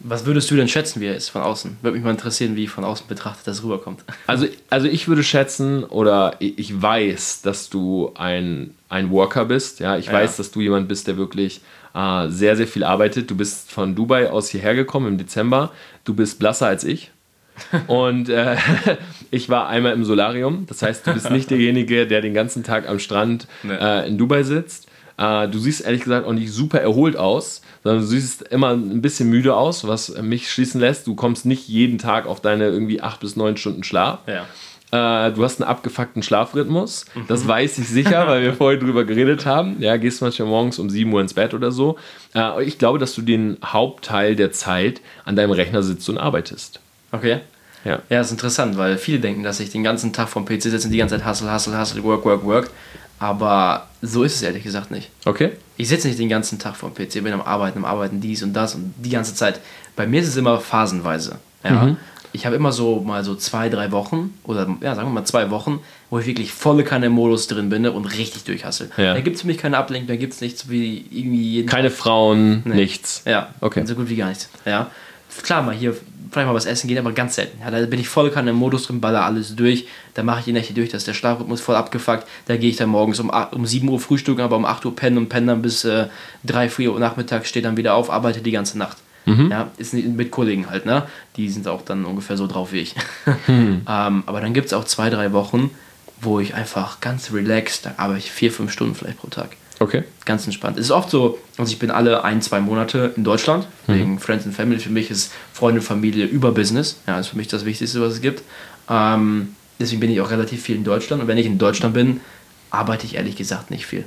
Speaker 2: Was würdest du denn schätzen, wie er ist von außen? Würde mich mal interessieren, wie von außen betrachtet das rüberkommt.
Speaker 1: Also, also ich würde schätzen oder ich ich weiß, dass du ein, ein Worker bist. Ja, ich
Speaker 2: Ja.
Speaker 1: weiß, dass du jemand bist, der wirklich äh, sehr, sehr viel arbeitet. Du bist von Dubai aus hierher gekommen im Dezember. Du bist blasser als ich. Und äh, ich war einmal im Solarium. Das heißt, du bist nicht derjenige, der den ganzen Tag am Strand
Speaker 2: Nee.
Speaker 1: äh, in Dubai sitzt. Äh, du siehst ehrlich gesagt auch nicht super erholt aus, sondern du siehst immer ein bisschen müde aus, was mich schließen lässt. Du kommst nicht jeden Tag auf deine irgendwie acht bis neun Stunden Schlaf.
Speaker 2: Ja.
Speaker 1: Äh, du hast einen abgefuckten Schlafrhythmus. Das weiß ich sicher, weil wir vorher drüber geredet haben. Ja, gehst manchmal morgens um 7 Uhr ins Bett oder so. Äh, ich glaube, dass du den Hauptteil der Zeit an deinem Rechner sitzt und arbeitest.
Speaker 2: Okay.
Speaker 1: Ja.
Speaker 2: Ja, ist interessant, weil viele denken, dass ich den ganzen Tag vom PC sitze und die ganze Zeit hustle, hustle, hustle, work, work, work. Aber so ist es ehrlich gesagt nicht.
Speaker 1: Okay.
Speaker 2: Ich sitze nicht den ganzen Tag vom PC, bin am Arbeiten, am Arbeiten, dies und das und die ganze Zeit. Bei mir ist es immer phasenweise. Ja? Ich habe immer so mal so zwei, drei Wochen oder ja, sagen wir mal zwei Wochen, wo ich wirklich volle Kanne im Modus drin bin und richtig durchhassel.
Speaker 1: Ja.
Speaker 2: Da gibt es für mich keine Ablenkung, da gibt es nichts wie irgendwie jeden
Speaker 1: Keine Frauen, nichts.
Speaker 2: ja,
Speaker 1: Okay.
Speaker 2: so gut wie gar nichts. Ja. Klar, mal hier vielleicht mal was essen gehen, aber ganz selten. Ja, da bin ich voll kann im Modus drin, baller alles durch. Da mache ich die Nächte durch, da ist der Schlafrhythmus voll abgefuckt. Da gehe ich dann morgens um, 8, um 7 Uhr frühstücken, aber um 8 Uhr pennen und pennen dann bis äh, 3, 4 Uhr nachmittags, stehe dann wieder auf, arbeite die ganze Nacht. Ja, ist mit Kollegen halt, ne? Die sind auch dann ungefähr so drauf wie ich. ähm, aber dann gibt es auch zwei, drei Wochen, wo ich einfach ganz relaxed, da arbeite ich vier, fünf Stunden vielleicht pro Tag
Speaker 1: Okay.
Speaker 2: ganz entspannt. Es ist oft so, also ich bin alle ein, zwei Monate in Deutschland, wegen Friends and Family. Für mich ist Freunde und Familie über Business. Ja, ist für mich das Wichtigste, was es gibt. Ähm, deswegen bin ich auch relativ viel in Deutschland. Und wenn ich in Deutschland bin, arbeite ich ehrlich gesagt nicht viel.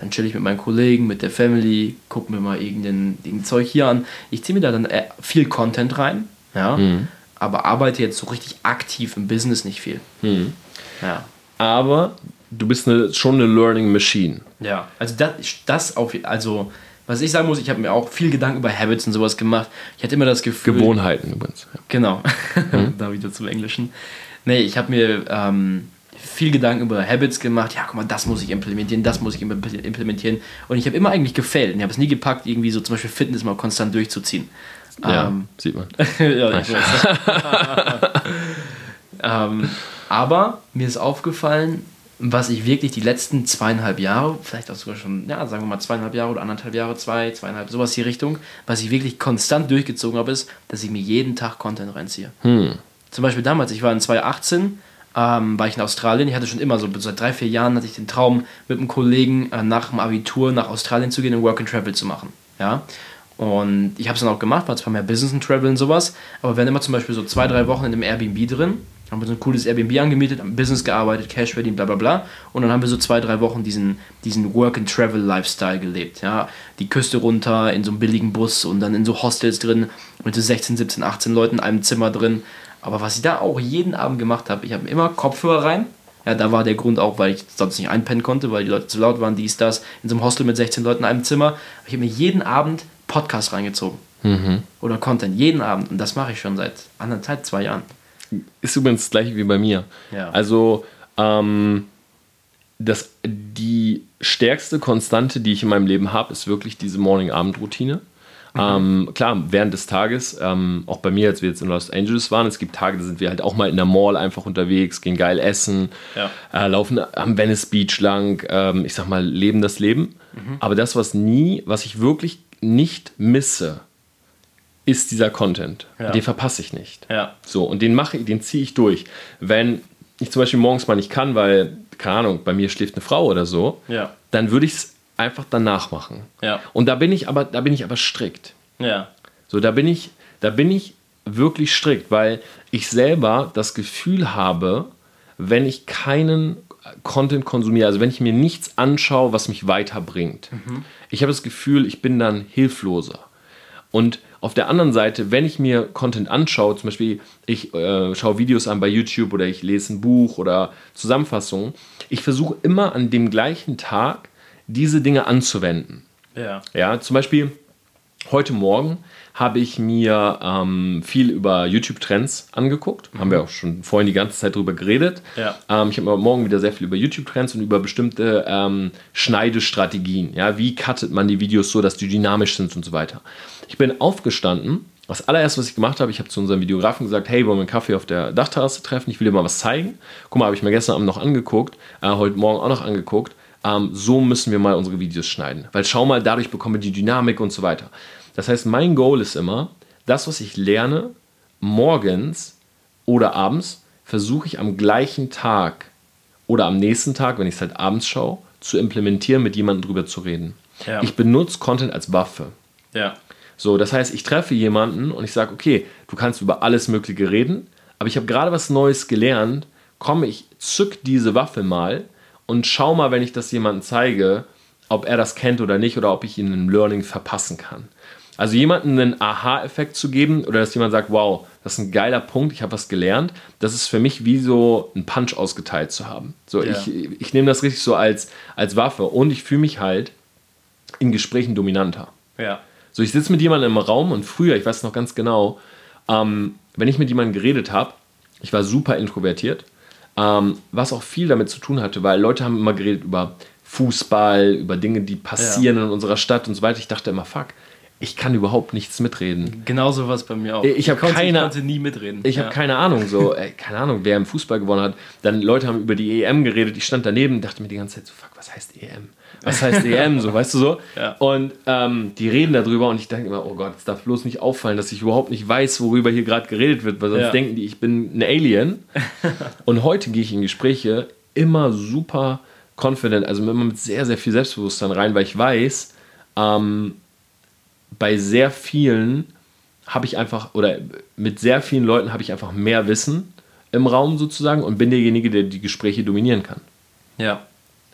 Speaker 2: Dann chill ich mit meinen Kollegen, mit der Family, gucke mir mal irgendein, irgendein Zeug hier an. Ich ziehe mir da dann äh, viel Content rein, ja, aber arbeite jetzt so richtig aktiv im Business nicht viel. Ja.
Speaker 1: Aber du bist eine, schon eine Learning Machine.
Speaker 2: Ja, also das, das auf, also was ich sagen muss, ich habe mir auch viel Gedanken über Habits und sowas gemacht. Ich hatte immer das Gefühl,
Speaker 1: Gewohnheiten übrigens. Ja.
Speaker 2: genau, da wieder zum Englischen. Nee, ich habe mir ähm, viel Gedanken über Habits gemacht. Ja, guck mal, das muss ich implementieren, das muss ich impl- implementieren. Und ich habe immer eigentlich gefällt. Und ich habe es nie gepackt, irgendwie so zum Beispiel Fitness mal konstant durchzuziehen.
Speaker 1: Ja,
Speaker 2: Ähm,
Speaker 1: sieht man.
Speaker 2: ja, ich ähm, aber mir ist aufgefallen, was ich wirklich die letzten zweieinhalb Jahre, vielleicht auch sogar schon, ja, sagen wir mal zweieinhalb Jahre oder anderthalb Jahre, zwei, zweieinhalb, sowas die Richtung, was ich wirklich konstant durchgezogen habe, ist, dass ich mir jeden Tag Content reinziehe. Zum Beispiel damals, ich war in 2018, ähm, war ich in Australien. Ich hatte schon immer so, seit drei, vier Jahren hatte ich den Traum, mit einem Kollegen äh, nach dem Abitur nach Australien zu gehen und Work and Travel zu machen. Ja. Und ich habe es dann auch gemacht, war zwar mehr Business und Travel und sowas, aber wir waren immer zum Beispiel so zwei, drei Wochen in einem Airbnb drin, haben wir so ein cooles Airbnb angemietet, am Business gearbeitet, Cash verdient, bla bla bla. Und dann haben wir so zwei, drei Wochen diesen, diesen Work and Travel Lifestyle gelebt. Ja? Die Küste runter, in so einem billigen Bus und dann in so Hostels drin, mit so 16, 17, 18 Leuten in einem Zimmer drin. Aber was ich da auch jeden Abend gemacht habe, ich habe immer Kopfhörer rein. Ja, da war der Grund auch, weil ich sonst nicht einpennen konnte, weil die Leute zu laut waren, dies, das. In so einem Hostel mit 16 Leuten in einem Zimmer. Ich habe mir jeden Abend Podcast reingezogen. Oder Content, jeden Abend. Und das mache ich schon seit anderthalb, zwei Jahren.
Speaker 1: Ist übrigens das gleiche wie bei mir.
Speaker 2: Ja.
Speaker 1: Also, ähm, das, die stärkste Konstante, die ich in meinem Leben habe, ist wirklich diese Morning-Abend-Routine. Ähm, klar, während des Tages, ähm, auch bei mir, als wir jetzt in Los Angeles waren, es gibt Tage, da sind wir halt auch mal in der Mall einfach unterwegs, gehen geil essen,
Speaker 2: Ja.
Speaker 1: äh, laufen am Venice Beach lang, ähm, ich sag mal, leben das Leben. Aber das, was nie, was ich wirklich nicht misse, ist dieser Content.
Speaker 2: Ja.
Speaker 1: Den verpasse ich nicht.
Speaker 2: Ja.
Speaker 1: So, und den mache ich, den ziehe ich durch. Wenn ich zum Beispiel morgens mal nicht kann, weil, keine Ahnung, bei mir schläft eine Frau oder so,
Speaker 2: Ja.
Speaker 1: dann würde ich es einfach danach machen.
Speaker 2: Ja.
Speaker 1: Und da bin ich aber, da bin ich aber strikt.
Speaker 2: Ja.
Speaker 1: So, da bin ich, da bin ich wirklich strikt, weil ich selber das Gefühl habe, wenn ich keinen Content konsumiere, also wenn ich mir nichts anschaue, was mich weiterbringt, ich habe das Gefühl, ich bin dann hilfloser. Und auf der anderen Seite, wenn ich mir Content anschaue, zum Beispiel ich äh, schaue Videos an bei YouTube oder ich lese ein Buch oder Zusammenfassungen, ich versuche immer an dem gleichen Tag diese Dinge anzuwenden.
Speaker 2: Ja.
Speaker 1: Ja, zum Beispiel heute Morgen habe ich mir ähm, viel über YouTube-Trends angeguckt. Haben wir auch schon vorhin die ganze Zeit drüber geredet.
Speaker 2: Ja.
Speaker 1: Ähm, ich habe morgen wieder sehr viel über YouTube-Trends und über bestimmte ähm, Schneidestrategien. Ja, wie cuttet man die Videos so, dass die dynamisch sind und so weiter. Ich bin aufgestanden. Das allererste, was ich gemacht habe, ich habe zu unserem Videografen gesagt, hey, wollen wir einen Kaffee auf der Dachterrasse treffen? Ich will dir mal was zeigen. Guck mal, habe ich mir gestern Abend noch angeguckt, äh, heute Morgen auch noch angeguckt. Ähm, so müssen wir mal unsere Videos schneiden. Weil schau mal, dadurch bekommen wir die Dynamik und so weiter. Das heißt, mein Goal ist immer, das, was ich lerne, morgens oder abends, versuche ich am gleichen Tag oder am nächsten Tag, wenn ich es halt abends schaue, zu implementieren, mit jemandem drüber zu reden.
Speaker 2: Ja.
Speaker 1: Ich benutze Content als Waffe.
Speaker 2: Ja.
Speaker 1: So, das heißt, ich treffe jemanden und ich sage, okay, du kannst über alles Mögliche reden, aber ich habe gerade was Neues gelernt, komme ich, zück diese Waffe mal und schau mal, wenn ich das jemandem zeige, ob er das kennt oder nicht oder ob ich ihn ein Learning verpassen kann. Also jemandem einen Aha-Effekt zu geben oder dass jemand sagt, wow, das ist ein geiler Punkt, ich habe was gelernt, das ist für mich wie so ein Punch ausgeteilt zu haben. So,
Speaker 2: Ja.
Speaker 1: ich, ich nehme das richtig so als, als Waffe und ich fühle mich halt in Gesprächen dominanter.
Speaker 2: Ja.
Speaker 1: So, ich sitze mit jemandem im Raum und früher, ich weiß noch ganz genau, ähm, wenn ich mit jemandem geredet habe, ich war super introvertiert, ähm, was auch viel damit zu tun hatte, weil Leute haben immer geredet über Fußball, über Dinge, die passieren in unserer Stadt und so weiter. Ich dachte immer, fuck, ich kann überhaupt nichts mitreden.
Speaker 2: Genauso was bei mir auch.
Speaker 1: Ich hab
Speaker 2: konnte,
Speaker 1: keine-
Speaker 2: ich konnte nie mitreden.
Speaker 1: Ich
Speaker 2: ja.
Speaker 1: habe keine Ahnung, so, ey, keine Ahnung, wer im Fußball gewonnen hat. Dann Leute haben über die EM geredet, ich stand daneben und dachte mir die ganze Zeit so, fuck, was heißt EM? Was heißt EM? So, weißt du so?
Speaker 2: Ja.
Speaker 1: Und ähm, die reden darüber und ich denke immer, oh Gott, es darf bloß nicht auffallen, dass ich überhaupt nicht weiß, worüber hier gerade geredet wird, weil sonst
Speaker 2: Ja.
Speaker 1: denken die, ich bin ein Alien. und heute gehe ich in Gespräche immer super confident, also immer mit sehr, sehr viel Selbstbewusstsein rein, weil ich weiß, ähm, bei sehr vielen habe ich einfach, oder mit sehr vielen Leuten habe ich einfach mehr Wissen im Raum sozusagen und bin derjenige, der die Gespräche dominieren kann.
Speaker 2: Ja.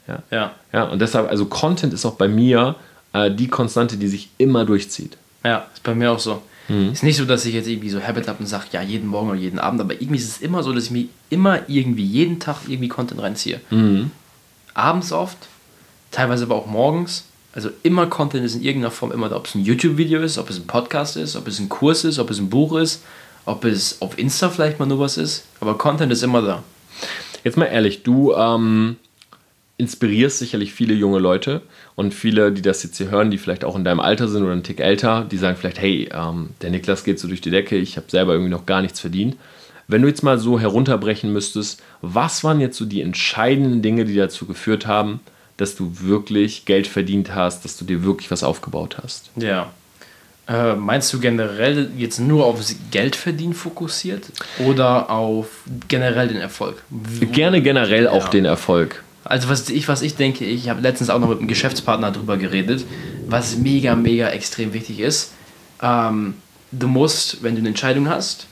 Speaker 1: Ja.
Speaker 2: Ja.
Speaker 1: Ja, und deshalb, also Content ist auch bei mir äh, die Konstante, die sich immer durchzieht.
Speaker 2: Ja, ist bei mir auch so.
Speaker 1: Mhm.
Speaker 2: Ist nicht so, dass ich jetzt irgendwie so Habit habe und sage, ja, jeden Morgen oder jeden Abend, aber irgendwie ist es immer so, dass ich mir immer irgendwie jeden Tag irgendwie Content reinziehe.
Speaker 1: Mhm.
Speaker 2: Abends oft, teilweise aber auch morgens. Also immer Content ist in irgendeiner Form immer da. Ob es ein YouTube-Video ist, ob es ein Podcast ist, ob es ein Kurs ist, ob es ein Buch ist, ob es auf Insta vielleicht mal nur was ist. Aber Content ist immer da.
Speaker 1: Jetzt mal ehrlich, du ähm, inspirierst sicherlich viele junge Leute und viele, die das jetzt hier hören, die vielleicht auch in deinem Alter sind oder einen Tick älter, die sagen vielleicht, hey, ähm, der Niklas geht so durch die Decke, ich habe selber irgendwie noch gar nichts verdient. Wenn du jetzt mal so herunterbrechen müsstest, was waren jetzt so die entscheidenden Dinge, die dazu geführt haben, dass du wirklich Geld verdient hast, dass du dir wirklich was aufgebaut hast?
Speaker 2: Ja. Äh, meinst du generell jetzt nur aufs Geldverdienen fokussiert oder auf generell den Erfolg?
Speaker 1: Gerne generell auf
Speaker 2: Ja.
Speaker 1: den Erfolg.
Speaker 2: Also was ich, was ich denke, ich habe letztens auch noch mit einem Geschäftspartner darüber geredet, was mega, mega extrem wichtig ist. Ähm, du musst, wenn du eine Entscheidung hast,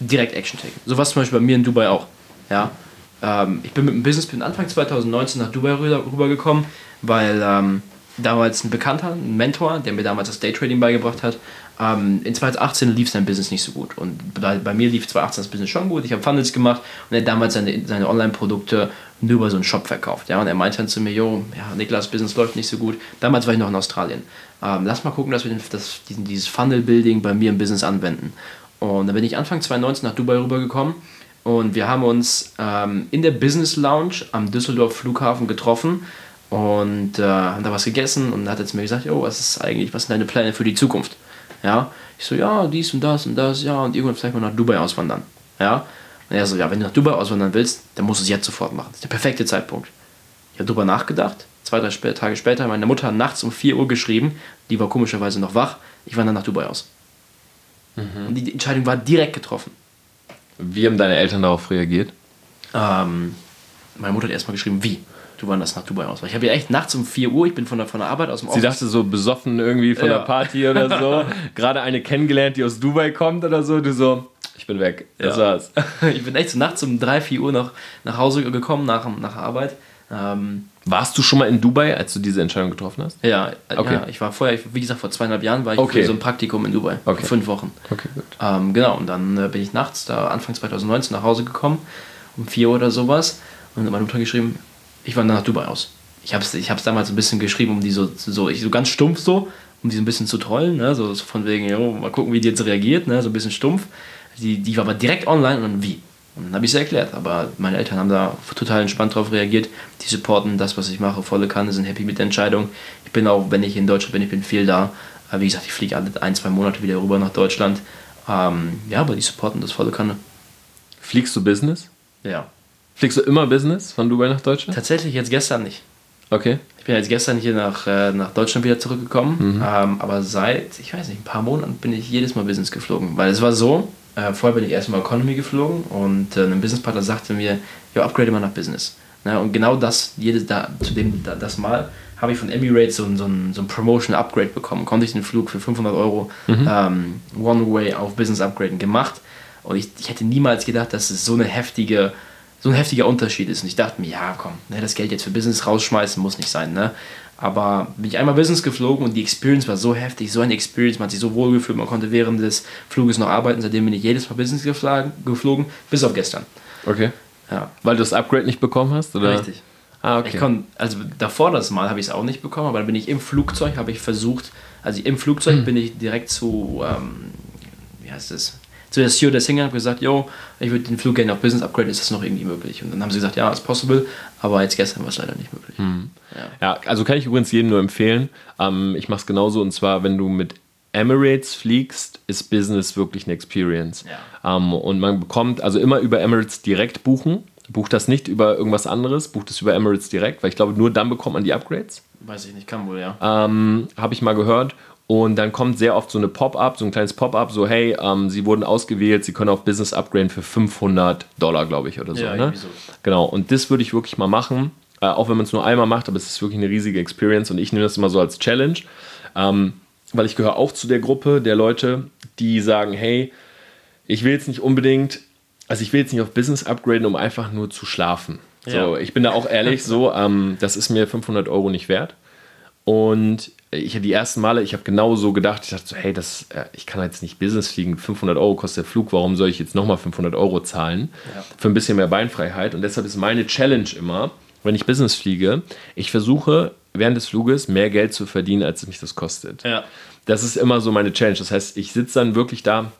Speaker 2: direkt Action taken. So was zum Beispiel bei mir in Dubai auch. Ja? Ähm, ich bin mit dem Businessplan Anfang 2019 nach Dubai rüber, rübergekommen, weil ähm, damals ein Bekannter, ein Mentor, der mir damals das Daytrading beigebracht hat, ähm, in 2018 lief sein Business nicht so gut. Und bei, bei mir lief 2018 das Business schon gut. Ich habe Funnels gemacht und er hat damals seine, seine Online-Produkte nur über so einen Shop verkauft. Ja? Und er meinte dann zu mir, jo, ja, Niklas, Business läuft nicht so gut. Damals war ich noch in Australien. Ähm, lass mal gucken, dass wir den, das, diesen, dieses Funnel-Building bei mir im Business anwenden. Und dann bin ich Anfang 2019 nach Dubai rübergekommen und wir haben uns ähm, in der Business Lounge am Düsseldorf Flughafen getroffen und äh, haben da was gegessen und hat jetzt mir gesagt, oh, was ist eigentlich, was sind deine Pläne für die Zukunft? Ja, ich so, ja, dies und das und das, ja, und irgendwann vielleicht mal nach Dubai auswandern. Ja, und er so, ja, wenn du nach Dubai auswandern willst, dann musst du es jetzt sofort machen. Das ist der perfekte Zeitpunkt. Ich habe drüber nachgedacht. Zwei, drei Sp Tage später, meine Mutter hat nachts um 4 Uhr geschrieben, die war komischerweise noch wach, ich wandere nach Dubai aus. Und die Entscheidung war direkt getroffen.
Speaker 1: Wie haben deine Eltern darauf reagiert?
Speaker 2: Ähm, meine Mutter hat erstmal geschrieben, wie? Du wanderst nach Dubai aus. Ich habe ja echt nachts um 4 Uhr, ich bin von der, von der Arbeit aus dem
Speaker 1: Sie dachte so besoffen irgendwie von
Speaker 2: Ja.
Speaker 1: der Party oder so, gerade eine kennengelernt, die aus Dubai kommt oder so, du so, ich bin weg, das
Speaker 2: Ja.
Speaker 1: war's.
Speaker 2: ich bin echt so nachts um 3, 4 Uhr noch nach Hause gekommen, nach, nach Arbeit. Ähm,
Speaker 1: Warst du schon mal in Dubai, als du diese Entscheidung getroffen hast?
Speaker 2: ja,
Speaker 1: Okay.
Speaker 2: ja, ich war vorher, wie gesagt, vor zweieinhalb Jahren war ich
Speaker 1: Okay.
Speaker 2: für so ein Praktikum in Dubai.
Speaker 1: Okay.
Speaker 2: Fünf Wochen.
Speaker 1: Okay, gut.
Speaker 2: Ähm, genau, und dann äh, bin ich nachts, da Anfang 2019, nach Hause gekommen, um 4 Uhr oder sowas, und meine Mutter geschrieben, ich wandere nach Dubai aus. Ich habe es ich hab's damals ein bisschen geschrieben, um die so, so, ich, so ganz stumpf so, um die so ein bisschen zu trollen, ne? so, so von wegen, jo, mal gucken, wie die jetzt reagiert, ne? so ein bisschen stumpf. Die, die war aber direkt online und dann wie? Und dann habe ich es erklärt, aber meine Eltern haben da total entspannt drauf reagiert. Die supporten das, was ich mache, volle Kanne, sind happy mit der Entscheidung. Ich bin auch, wenn ich in Deutschland bin, ich bin viel da. Aber wie gesagt, ich fliege alle ein, zwei Monate wieder rüber nach Deutschland. Ähm, ja, aber die supporten das volle Kanne.
Speaker 1: Fliegst du Business?
Speaker 2: Ja.
Speaker 1: Fliegst du immer Business von Dubai nach Deutschland?
Speaker 2: Tatsächlich jetzt gestern nicht.
Speaker 1: Okay.
Speaker 2: Ich bin jetzt gestern hier nach, äh, nach Deutschland wieder zurückgekommen. Ähm, aber seit, ich weiß nicht, ein paar Monaten bin ich jedes Mal Business geflogen. Weil es war so, äh, vorher bin ich erstmal Economy geflogen und äh, ein Businesspartner sagte mir, ja, upgrade mal nach Business. Ne? Und genau das, jedes da, zu dem da, das Mal, habe ich von Emirates so ein, so ein, so ein Promotion-Upgrade bekommen. Konnte ich den Flug für 500 Euro ähm, One-Way auf Business upgraden gemacht. Und ich, ich hätte niemals gedacht, dass es so eine heftige so ein heftiger Unterschied ist. Und ich dachte mir, ja, komm, ne, das Geld jetzt für Business rausschmeißen muss nicht sein. Ne? Aber bin ich einmal Business geflogen und die Experience war so heftig, so eine Experience, man hat sich so wohl gefühlt, man konnte während des Fluges noch arbeiten. Seitdem bin ich jedes Mal Business geflogen, geflogen bis auf gestern.
Speaker 1: Okay.
Speaker 2: Ja.
Speaker 1: Weil du das Upgrade nicht bekommen hast? Oder?
Speaker 2: Richtig.
Speaker 1: Ah, okay.
Speaker 2: Ich kon, also davor das Mal habe ich es auch nicht bekommen, aber dann bin ich im Flugzeug, habe ich versucht, also im Flugzeug
Speaker 1: Hm.
Speaker 2: bin ich direkt zu, ähm, wie heißt das, zu der Stewardess hingegangen und habe gesagt, yo, ich würde den Flug gerne auf Business upgraden, ist das noch irgendwie möglich? Und dann haben sie gesagt, ja, ist possible, aber jetzt gestern war es leider nicht möglich.
Speaker 1: Hm. Ja, also kann ich übrigens jedem nur empfehlen. Ähm, ich mache es genauso und zwar, wenn du mit Emirates fliegst, ist Business wirklich eine Experience. Ähm, und man bekommt also immer über Emirates direkt buchen. Bucht das nicht über irgendwas anderes, bucht es über Emirates direkt, weil ich glaube, nur dann bekommt man die Upgrades.
Speaker 2: Weiß ich nicht, kann wohl, ja.
Speaker 1: Ähm, Habe ich mal gehört. Und dann kommt sehr oft so eine Pop-up, so ein kleines Pop-up, so hey, ähm, Sie wurden ausgewählt, Sie können auf Business upgraden für 500 Dollar, glaube ich, oder so.
Speaker 2: Ja,
Speaker 1: ne?
Speaker 2: so.
Speaker 1: Genau, und das würde ich wirklich mal machen, äh, auch wenn man es nur einmal macht, aber es ist wirklich eine riesige Experience und ich nehme das immer so als Challenge, ähm, weil ich gehöre auch zu der Gruppe der Leute, die sagen, hey, ich will jetzt nicht unbedingt, also ich will jetzt nicht auf Business upgraden, um einfach nur zu schlafen. So,
Speaker 2: Ja.
Speaker 1: ich bin da auch ehrlich, so, ähm, das ist mir 500 Euro nicht wert. Und ich die ersten Male, ich habe genau so gedacht, ich dachte so, hey, das, äh, ich kann jetzt nicht Business fliegen, 500 Euro kostet der Flug, warum soll ich jetzt nochmal 500 Euro zahlen
Speaker 2: Ja.
Speaker 1: für ein bisschen mehr Beinfreiheit? Und deshalb ist meine Challenge immer, wenn ich Business fliege, ich versuche während des Fluges mehr Geld zu verdienen, als es mich das kostet.
Speaker 2: Ja.
Speaker 1: Das ist immer so meine Challenge. Das heißt, ich sitze dann wirklich da,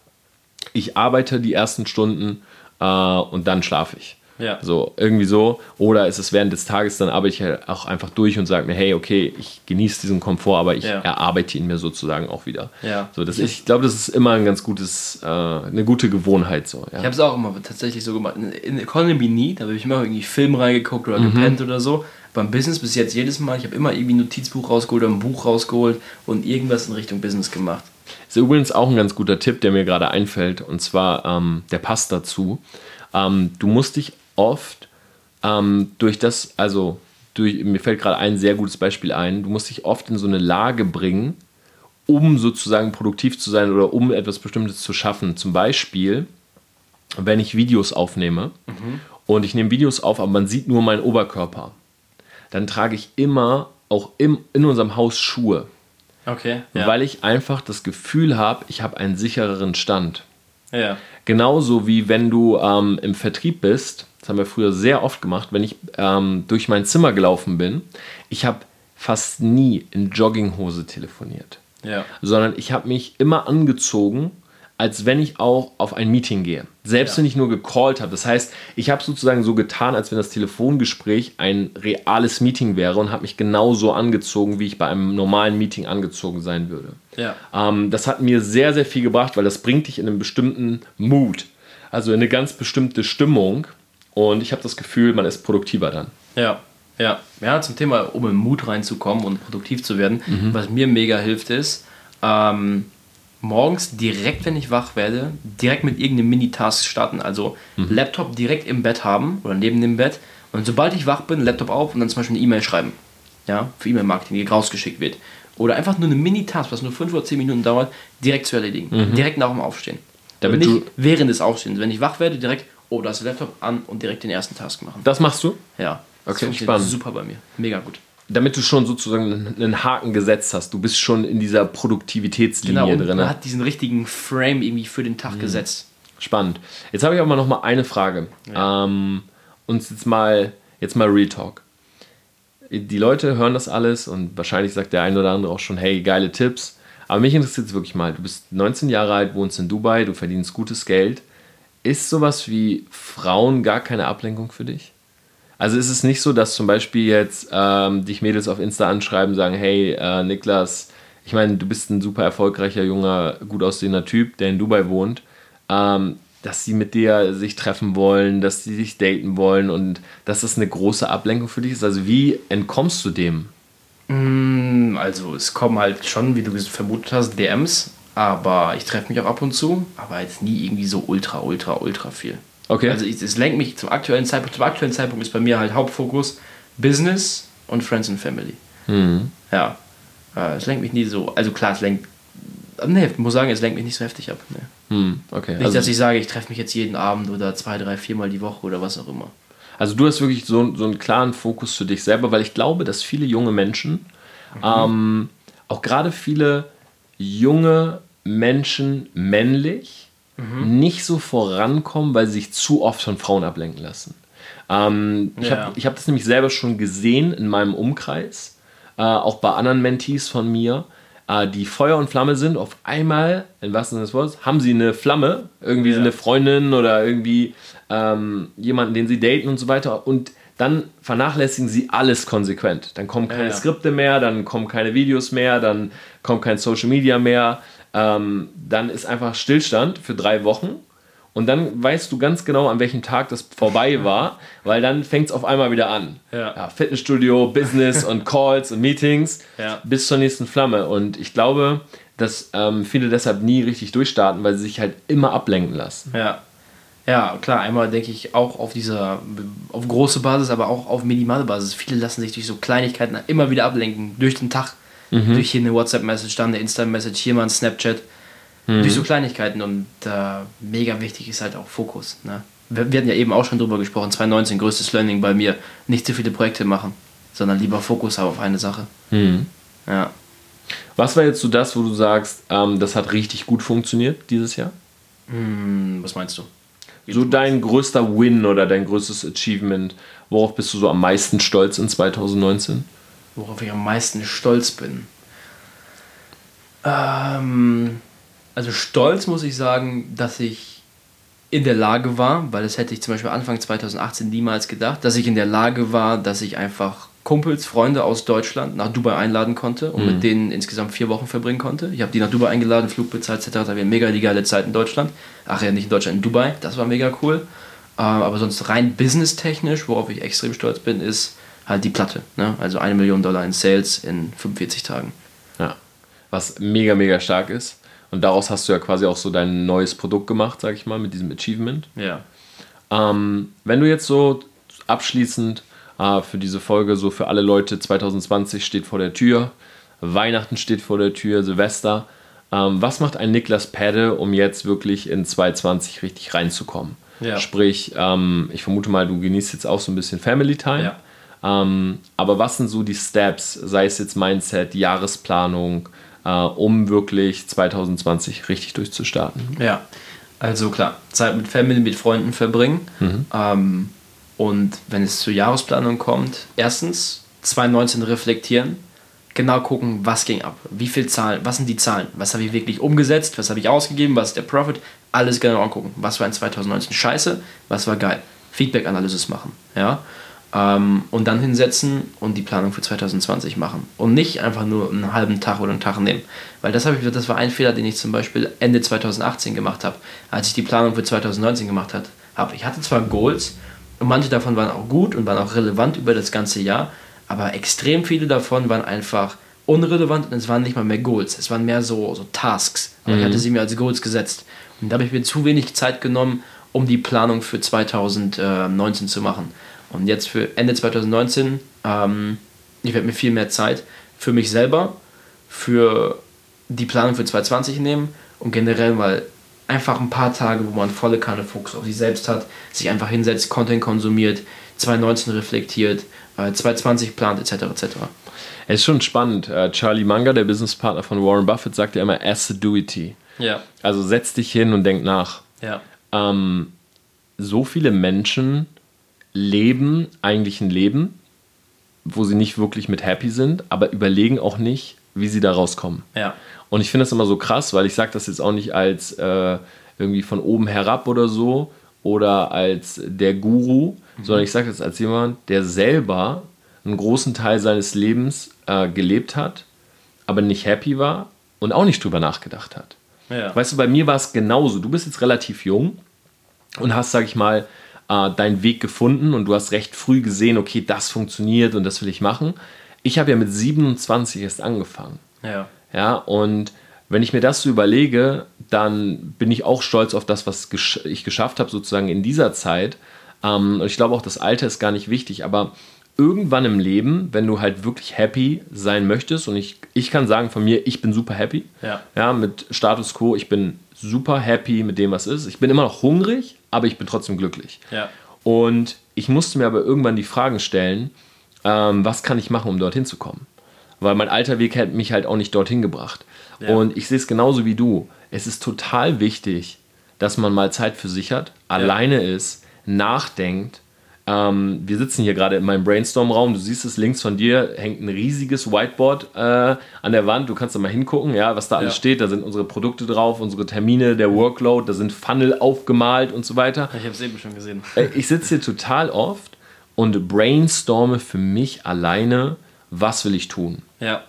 Speaker 1: ich arbeite die ersten Stunden äh, und dann schlafe ich.
Speaker 2: Ja.
Speaker 1: So, irgendwie so. Oder ist es während des Tages, dann arbeite ich halt auch einfach durch und sage mir, hey, okay, ich genieße diesen Komfort, aber ich
Speaker 2: Ja.
Speaker 1: erarbeite ihn mir sozusagen auch wieder.
Speaker 2: Ja.
Speaker 1: So, das, ich glaube, das ist immer ein ganz gutes, äh, eine gute Gewohnheit. So, ja.
Speaker 2: Ich habe es auch immer tatsächlich so gemacht. In- In Economy nie, da habe ich immer irgendwie Film reingeguckt oder gepennt oder so. Beim Business bis jetzt jedes Mal, ich habe immer irgendwie ein Notizbuch rausgeholt oder ein Buch rausgeholt und irgendwas in Richtung Business gemacht.
Speaker 1: Ist übrigens auch ein ganz guter Tipp, der mir gerade einfällt, und zwar, ähm, der passt dazu. Ähm, du musst dich oft ähm, durch das, also durch, mir fällt gerade ein sehr gutes Beispiel ein, du musst dich oft in so eine Lage bringen, um sozusagen produktiv zu sein oder um etwas Bestimmtes zu schaffen. Zum Beispiel, wenn ich Videos aufnehme und ich nehme Videos auf, aber man sieht nur meinen Oberkörper, dann trage ich immer auch im, in unserem Haus Schuhe
Speaker 2: Okay.
Speaker 1: weil ich einfach das Gefühl habe, ich habe einen sichereren Stand.
Speaker 2: ja.
Speaker 1: Genauso wie wenn du ähm, im Vertrieb bist, das haben wir früher sehr oft gemacht, wenn ich ähm, durch mein Zimmer gelaufen bin, ich habe fast nie in Jogginghose telefoniert,
Speaker 2: Ja.
Speaker 1: sondern ich habe mich immer angezogen, als wenn ich auch auf ein Meeting gehe. Selbst
Speaker 2: Ja.
Speaker 1: wenn ich nur gecallt habe. Das heißt, ich habe sozusagen so getan, als wenn das Telefongespräch ein reales Meeting wäre und habe mich genauso angezogen, wie ich bei einem normalen Meeting angezogen sein würde.
Speaker 2: Ja.
Speaker 1: Ähm, das hat mir sehr, sehr viel gebracht, weil das bringt dich in einen bestimmten Mood, also in eine ganz bestimmte Stimmung. Und ich habe das Gefühl, man ist produktiver dann.
Speaker 2: Ja, ja. Ja, zum Thema, um im Mut reinzukommen und produktiv zu werden, was mir mega hilft, ist, ähm, morgens direkt, wenn ich wach werde, direkt mit irgendeinem Mini-Task starten. Also Laptop direkt im Bett haben oder neben dem Bett. Und sobald ich wach bin, Laptop auf und dann zum Beispiel eine E-Mail schreiben. Ja, für E-Mail-Marketing, die rausgeschickt wird. Oder einfach nur eine Mini-Task, was nur 5 oder 10 Minuten dauert, direkt zu erledigen. Direkt nach dem Aufstehen.
Speaker 1: Damit
Speaker 2: und nicht
Speaker 1: du-
Speaker 2: während des Aufstehens. Wenn ich wach werde, direkt, oh, da ist der Laptop an und direkt den ersten Task machen.
Speaker 1: Das machst du,
Speaker 2: Ja. Das
Speaker 1: Okay,
Speaker 2: funktioniert
Speaker 1: spannend.
Speaker 2: super bei mir. Mega gut.
Speaker 1: damit du schon sozusagen einen Haken gesetzt hast. Du bist schon in dieser Produktivitätslinie
Speaker 2: Genau, und
Speaker 1: drin.
Speaker 2: man hat diesen richtigen Frame irgendwie für den Tag gesetzt.
Speaker 1: Spannend. Jetzt habe ich aber noch mal eine Frage.
Speaker 2: Ja.
Speaker 1: Ähm, und jetzt mal, jetzt mal Real Talk. Die Leute hören das alles und wahrscheinlich sagt der eine oder andere auch schon, hey, geile Tipps. Aber mich interessiert es wirklich mal. Du bist 19 Jahre alt, wohnst in Dubai, du verdienst gutes Geld. Ist sowas wie Frauen gar keine Ablenkung für dich? Also ist es nicht so, dass zum Beispiel jetzt ähm, dich Mädels auf Insta anschreiben, sagen, hey äh, Niklas, ich meine, du bist ein super erfolgreicher, junger, gut aussehender Typ, der in Dubai wohnt, ähm, dass sie mit dir sich treffen wollen, dass sie dich daten wollen und dass das eine große Ablenkung für dich ist. Also wie entkommst du dem?
Speaker 2: Mm, Also es kommen halt schon, wie du vermutet hast, DMs, aber ich treffe mich auch ab und zu, aber jetzt nie irgendwie so ultra, ultra, ultra viel.
Speaker 1: Okay.
Speaker 2: Also es lenkt mich zum aktuellen Zeitpunkt, zum aktuellen Zeitpunkt ist bei mir halt Hauptfokus Business und Friends and Family.
Speaker 1: Mhm.
Speaker 2: Ja. Äh, Es lenkt mich nie so, also klar, es lenkt, ne, ich muss sagen, es lenkt mich nicht so heftig ab. Ne.
Speaker 1: Hm, okay.
Speaker 2: Nicht,
Speaker 1: Also,
Speaker 2: dass ich sage, ich treffe mich jetzt jeden Abend oder zwei, drei, viermal die Woche oder was auch immer.
Speaker 1: also du hast wirklich so, so einen klaren Fokus für dich selber, weil ich glaube, dass viele junge Menschen Mhm. Ähm, auch gerade viele junge Menschen männlich mhm. nicht so vorankommen, weil sie sich zu oft von Frauen ablenken lassen. Ähm, ja. Ich habe hab das nämlich selber schon gesehen in meinem Umkreis, äh, auch bei anderen Mentees von mir, äh, die Feuer und Flamme sind. Auf einmal, in was Sinne des Wortes, haben sie eine Flamme, irgendwie ja. eine Freundin oder irgendwie ähm, jemanden, den sie daten und so weiter. Und dann vernachlässigen sie alles konsequent. Dann kommen keine ja. Skripte mehr, dann kommen keine Videos mehr, dann kommt kein Social Media mehr. Ähm, dann ist einfach Stillstand für drei Wochen. Und dann weißt du ganz genau, an welchem Tag das vorbei war, weil dann fängt es auf einmal wieder an. Ja. ja Fitnessstudio, Business und Calls und Meetings bis zur nächsten Flamme. Und ich glaube, dass ähm, viele deshalb nie richtig durchstarten, weil sie sich halt immer ablenken lassen.
Speaker 2: Ja. Ja, klar, einmal denke ich auch auf dieser, auf große Basis, aber auch auf minimale Basis. Viele lassen sich durch so Kleinigkeiten immer wieder ablenken, durch den Tag. Mhm. Durch hier eine WhatsApp-Message, dann eine Insta-Message, hier mal ein Snapchat. Mhm. Durch so Kleinigkeiten und äh, mega wichtig ist halt auch Fokus. Ne? Wir, wir hatten ja eben auch schon drüber gesprochen, 2019, größtes Learning bei mir, nicht zu viele Projekte machen, sondern lieber Fokus haben auf eine Sache. Mhm.
Speaker 1: Ja. Was war jetzt so das, wo du sagst, ähm, das hat richtig gut funktioniert dieses Jahr?
Speaker 2: Hm, was meinst du?
Speaker 1: so dein größter Win oder dein größtes Achievement? Worauf bist du so am meisten stolz in 2019?
Speaker 2: Worauf ich am meisten stolz bin? Ähm, also stolz muss ich sagen, dass ich in der Lage war, weil das hätte ich zum Beispiel Anfang 2018 niemals gedacht, dass ich in der Lage war, dass ich einfach Kumpels, Freunde aus Deutschland nach Dubai einladen konnte und mhm. mit denen insgesamt vier Wochen verbringen konnte. Ich habe die nach Dubai eingeladen, Flug bezahlt etc. Da wir mega die geile Zeit in Deutschland. Ach ja, nicht in Deutschland, in Dubai. Das war mega cool. Ähm, aber sonst rein businesstechnisch, worauf ich extrem stolz bin, ist halt die Platte. Ne? Also eine Million Dollar in Sales in 45 Tagen.
Speaker 1: Ja, was mega, mega stark ist. Und daraus hast du ja quasi auch so dein neues Produkt gemacht, sag ich mal, mit diesem Achievement. Ja. Ähm, wenn du jetzt so abschließend äh, für diese Folge, so für alle Leute, 2020 steht vor der Tür, Weihnachten steht vor der Tür, Silvester. Ähm, was macht ein Niklas Pedde, um jetzt wirklich in 2020 richtig reinzukommen? Ja. Sprich, ähm, ich vermute mal, du genießt jetzt auch so ein bisschen Family Time. Ja. Ähm, aber was sind so die Steps, sei es jetzt Mindset, Jahresplanung, äh, um wirklich 2020 richtig durchzustarten?
Speaker 2: Ja, also klar, Zeit mit Family, mit Freunden verbringen. Mhm. Ähm, und wenn es zur Jahresplanung kommt, erstens 2019 reflektieren, genau gucken, was ging ab, wie viel Zahlen, was sind die Zahlen, was habe ich wirklich umgesetzt, was habe ich ausgegeben, was ist der Profit, alles genau angucken. Was war in 2019 scheiße, was war geil. Feedback-Analysis machen, ja. Ähm, und dann hinsetzen und die Planung für 2020 machen. Und nicht einfach nur einen halben Tag oder einen Tag nehmen. Weil das, ich, das war ein Fehler, den ich zum Beispiel Ende 2018 gemacht habe, als ich die Planung für 2019 gemacht habe. Ich hatte zwar Goals, und manche davon waren auch gut und waren auch relevant über das ganze Jahr, aber extrem viele davon waren einfach unrelevant und es waren nicht mal mehr Goals. Es waren mehr so, so Tasks. Aber mhm. ich hatte sie mir als Goals gesetzt. Und da habe ich mir zu wenig Zeit genommen, um die Planung für 2019 zu machen. Und jetzt für Ende 2019, ähm, ich werde mir viel mehr Zeit für mich selber, für die Planung für 2020 nehmen und generell mal einfach ein paar Tage, wo man volle Kanne Fokus auf sich selbst hat, sich einfach hinsetzt, Content konsumiert, 2019 reflektiert, 2020 plant, etc. etc.
Speaker 1: Es ist schon spannend. Äh, Charlie Munger, der Businesspartner von Warren Buffett, sagt ja immer Assiduity. Ja. Also setz dich hin und denk nach. Ja. Ähm, so viele Menschen leben eigentlich ein Leben, wo sie nicht wirklich mit happy sind, aber überlegen auch nicht, wie sie da rauskommen. Ja. Und ich finde das immer so krass, weil ich sage das jetzt auch nicht als äh, irgendwie von oben herab oder so oder als der Guru, mhm. sondern ich sage das als jemand, der selber einen großen Teil seines Lebens äh, gelebt hat, aber nicht happy war und auch nicht drüber nachgedacht hat. Ja. Weißt du, bei mir war es genauso. Du bist jetzt relativ jung und hast, sag ich mal, äh, deinen Weg gefunden und du hast recht früh gesehen, okay, das funktioniert und das will ich machen. Ich habe ja mit 27 erst angefangen. Ja. Ja, und wenn ich mir das so überlege, dann bin ich auch stolz auf das, was ich geschafft habe, sozusagen in dieser Zeit. Ähm, und ich glaube auch, das Alter ist gar nicht wichtig, aber irgendwann im Leben, wenn du halt wirklich happy sein möchtest, und ich, ich kann sagen von mir, ich bin super happy. Ja. ja, mit Status quo, ich bin super happy mit dem, was ist. Ich bin immer noch hungrig, aber ich bin trotzdem glücklich. Ja. Und ich musste mir aber irgendwann die Fragen stellen, ähm, was kann ich machen, um dorthin zu kommen? weil mein alter Weg hat mich halt auch nicht dorthin gebracht. Ja. Und ich sehe es genauso wie du. Es ist total wichtig, dass man mal Zeit für sich hat, alleine ist, nachdenkt. Ähm, wir sitzen hier gerade in meinem Brainstorm-Raum. Du siehst es links von dir hängt ein riesiges Whiteboard äh, an der Wand. Du kannst da mal hingucken, ja, was da alles ja. steht. Da sind unsere Produkte drauf, unsere Termine, der Workload, da sind Funnel aufgemalt und so weiter.
Speaker 2: Ich habe es eben schon gesehen.
Speaker 1: Äh, ich sitze hier total oft und brainstorme für mich alleine, was will ich tun.
Speaker 2: Ja.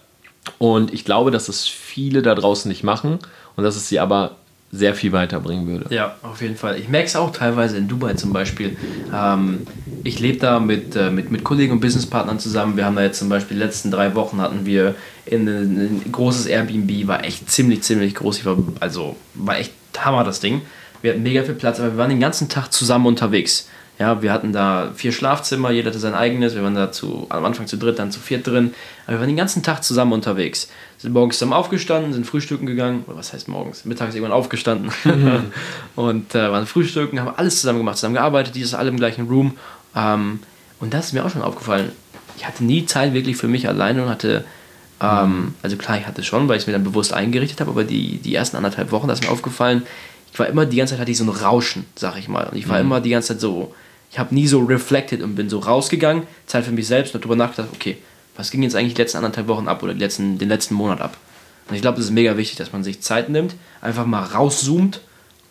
Speaker 1: Und ich glaube, dass es viele da draußen nicht machen und dass es sie aber sehr viel weiterbringen würde.
Speaker 2: Ja, auf jeden Fall. Ich merke es auch teilweise in Dubai zum Beispiel. Ähm, ich lebe da mit, äh, mit, mit Kollegen und Businesspartnern zusammen. Wir haben da jetzt zum Beispiel die letzten drei Wochen hatten wir in ein, ein großes Airbnb, war echt ziemlich, ziemlich groß. War, also war echt Hammer das Ding. Wir hatten mega viel Platz, aber wir waren den ganzen Tag zusammen unterwegs. Ja, wir hatten da vier Schlafzimmer, jeder hatte sein eigenes. Wir waren da zu, am Anfang zu dritt, dann zu viert drin. Aber wir waren den ganzen Tag zusammen unterwegs. Sind morgens zusammen aufgestanden, sind frühstücken gegangen. Oder was heißt morgens? Mittags irgendwann aufgestanden. Mhm. und äh, waren frühstücken, haben alles zusammen gemacht, zusammen gearbeitet, dieses alle im gleichen Room. Ähm, und das ist mir auch schon aufgefallen. Ich hatte nie Zeit wirklich für mich alleine und hatte ähm, also klar, ich hatte schon, weil ich es mir dann bewusst eingerichtet habe, aber die, die ersten anderthalb Wochen, da ist mir aufgefallen, ich war immer die ganze Zeit hatte ich so ein Rauschen, sag ich mal. Und ich war mhm. immer die ganze Zeit so, ich habe nie so reflected und bin so rausgegangen, Zeit für mich selbst und darüber nachgedacht, okay, was ging jetzt eigentlich die letzten anderthalb Wochen ab oder letzten, den letzten Monat ab? Und ich glaube, das ist mega wichtig, dass man sich Zeit nimmt, einfach mal rauszoomt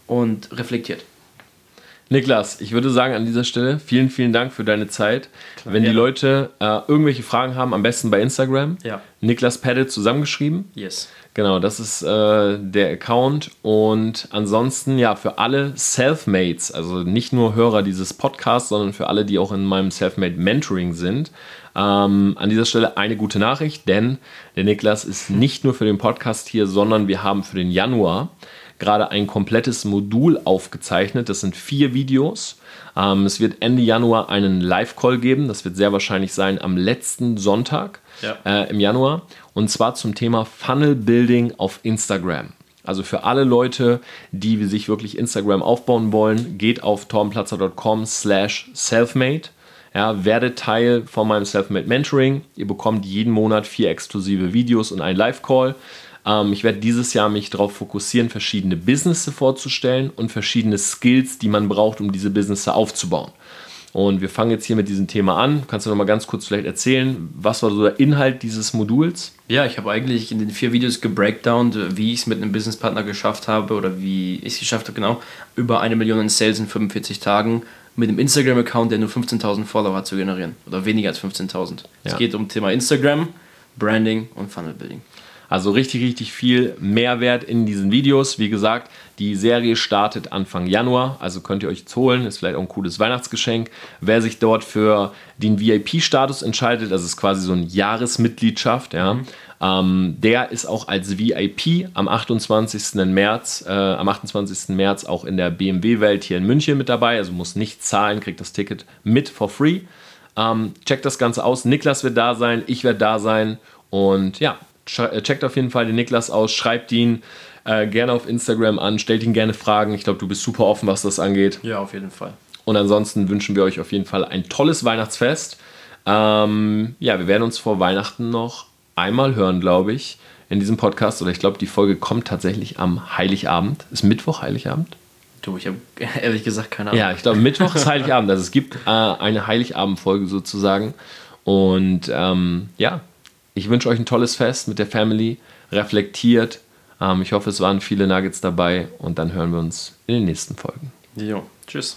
Speaker 2: und reflektiert.
Speaker 1: Niklas, ich würde sagen an dieser Stelle vielen, vielen Dank für deine Zeit. Klar, Wenn die Leute äh, irgendwelche Fragen haben, am besten bei Instagram.
Speaker 2: Ja.
Speaker 1: Niklas Pettit zusammengeschrieben.
Speaker 2: Yes.
Speaker 1: Genau, das ist äh, der Account. Und ansonsten, ja, für alle Selfmates, also nicht nur Hörer dieses Podcasts, sondern für alle, die auch in meinem Selfmade Mentoring sind, ähm, an dieser Stelle eine gute Nachricht, denn der Niklas ist nicht nur für den Podcast hier, sondern wir haben für den Januar gerade ein komplettes Modul aufgezeichnet. Das sind vier Videos. Ähm, es wird Ende Januar einen Live-Call geben. Das wird sehr wahrscheinlich sein am letzten Sonntag ja. äh, im Januar. Und zwar zum Thema Funnel Building auf Instagram. Also für alle Leute, die sich wirklich Instagram aufbauen wollen, geht auf tormplatzer.com slash selfmade. Ja, werdet Teil von meinem Selfmade Mentoring. Ihr bekommt jeden Monat vier exklusive Videos und einen Live-Call. Ähm, ich werde dieses Jahr mich darauf fokussieren, verschiedene Businesses vorzustellen und verschiedene Skills, die man braucht, um diese Businesses aufzubauen. Und wir fangen jetzt hier mit diesem Thema an. Kannst du noch mal ganz kurz vielleicht erzählen, was war so der Inhalt dieses Moduls?
Speaker 2: Ja, ich habe eigentlich in den vier Videos gebreakdownt, wie ich es mit einem Businesspartner geschafft habe oder wie ich es geschafft habe, genau, über eine Million in Sales in 45 Tagen mit einem Instagram-Account, der nur 15.000 Follower hat, zu generieren. Oder weniger als 15.000. Es geht um Thema Instagram, Branding und Funnel Building.
Speaker 1: Also richtig, richtig viel Mehrwert in diesen Videos. Wie gesagt, die Serie startet Anfang Januar, also könnt ihr euch jetzt holen. Ist vielleicht auch ein cooles Weihnachtsgeschenk. Wer sich dort für den VIP-Status entscheidet, das ist quasi so eine Jahresmitgliedschaft, ja. Mhm. Ähm, der ist auch als VIP am 28. März, äh, am 28. März auch in der BMW-Welt hier in München mit dabei. Also muss nicht zahlen, kriegt das Ticket mit for free. Ähm, checkt das Ganze aus. Niklas wird da sein, ich werde da sein. Und ja, checkt auf jeden Fall den Niklas aus, schreibt ihn äh, gerne auf Instagram an, stellt ihn gerne Fragen. Ich glaube, du bist super offen, was das angeht.
Speaker 2: Ja, auf jeden Fall.
Speaker 1: Und ansonsten wünschen wir euch auf jeden Fall ein tolles Weihnachtsfest. Ähm, ja, wir werden uns vor Weihnachten noch einmal hören, glaube ich, in diesem Podcast. Oder ich glaube, die Folge kommt tatsächlich am Heiligabend. Ist Mittwoch Heiligabend?
Speaker 2: Du, ich habe ehrlich gesagt keine Ahnung.
Speaker 1: Ja, ich glaube, Mittwoch ist Heiligabend. Also es gibt äh, eine Heiligabend-Folge sozusagen. Und ähm, ja, ich wünsche euch ein tolles Fest mit der Family. Reflektiert. Ähm, ich hoffe, es waren viele Nuggets dabei und dann hören wir uns in den nächsten Folgen.
Speaker 2: Jo, tschüss.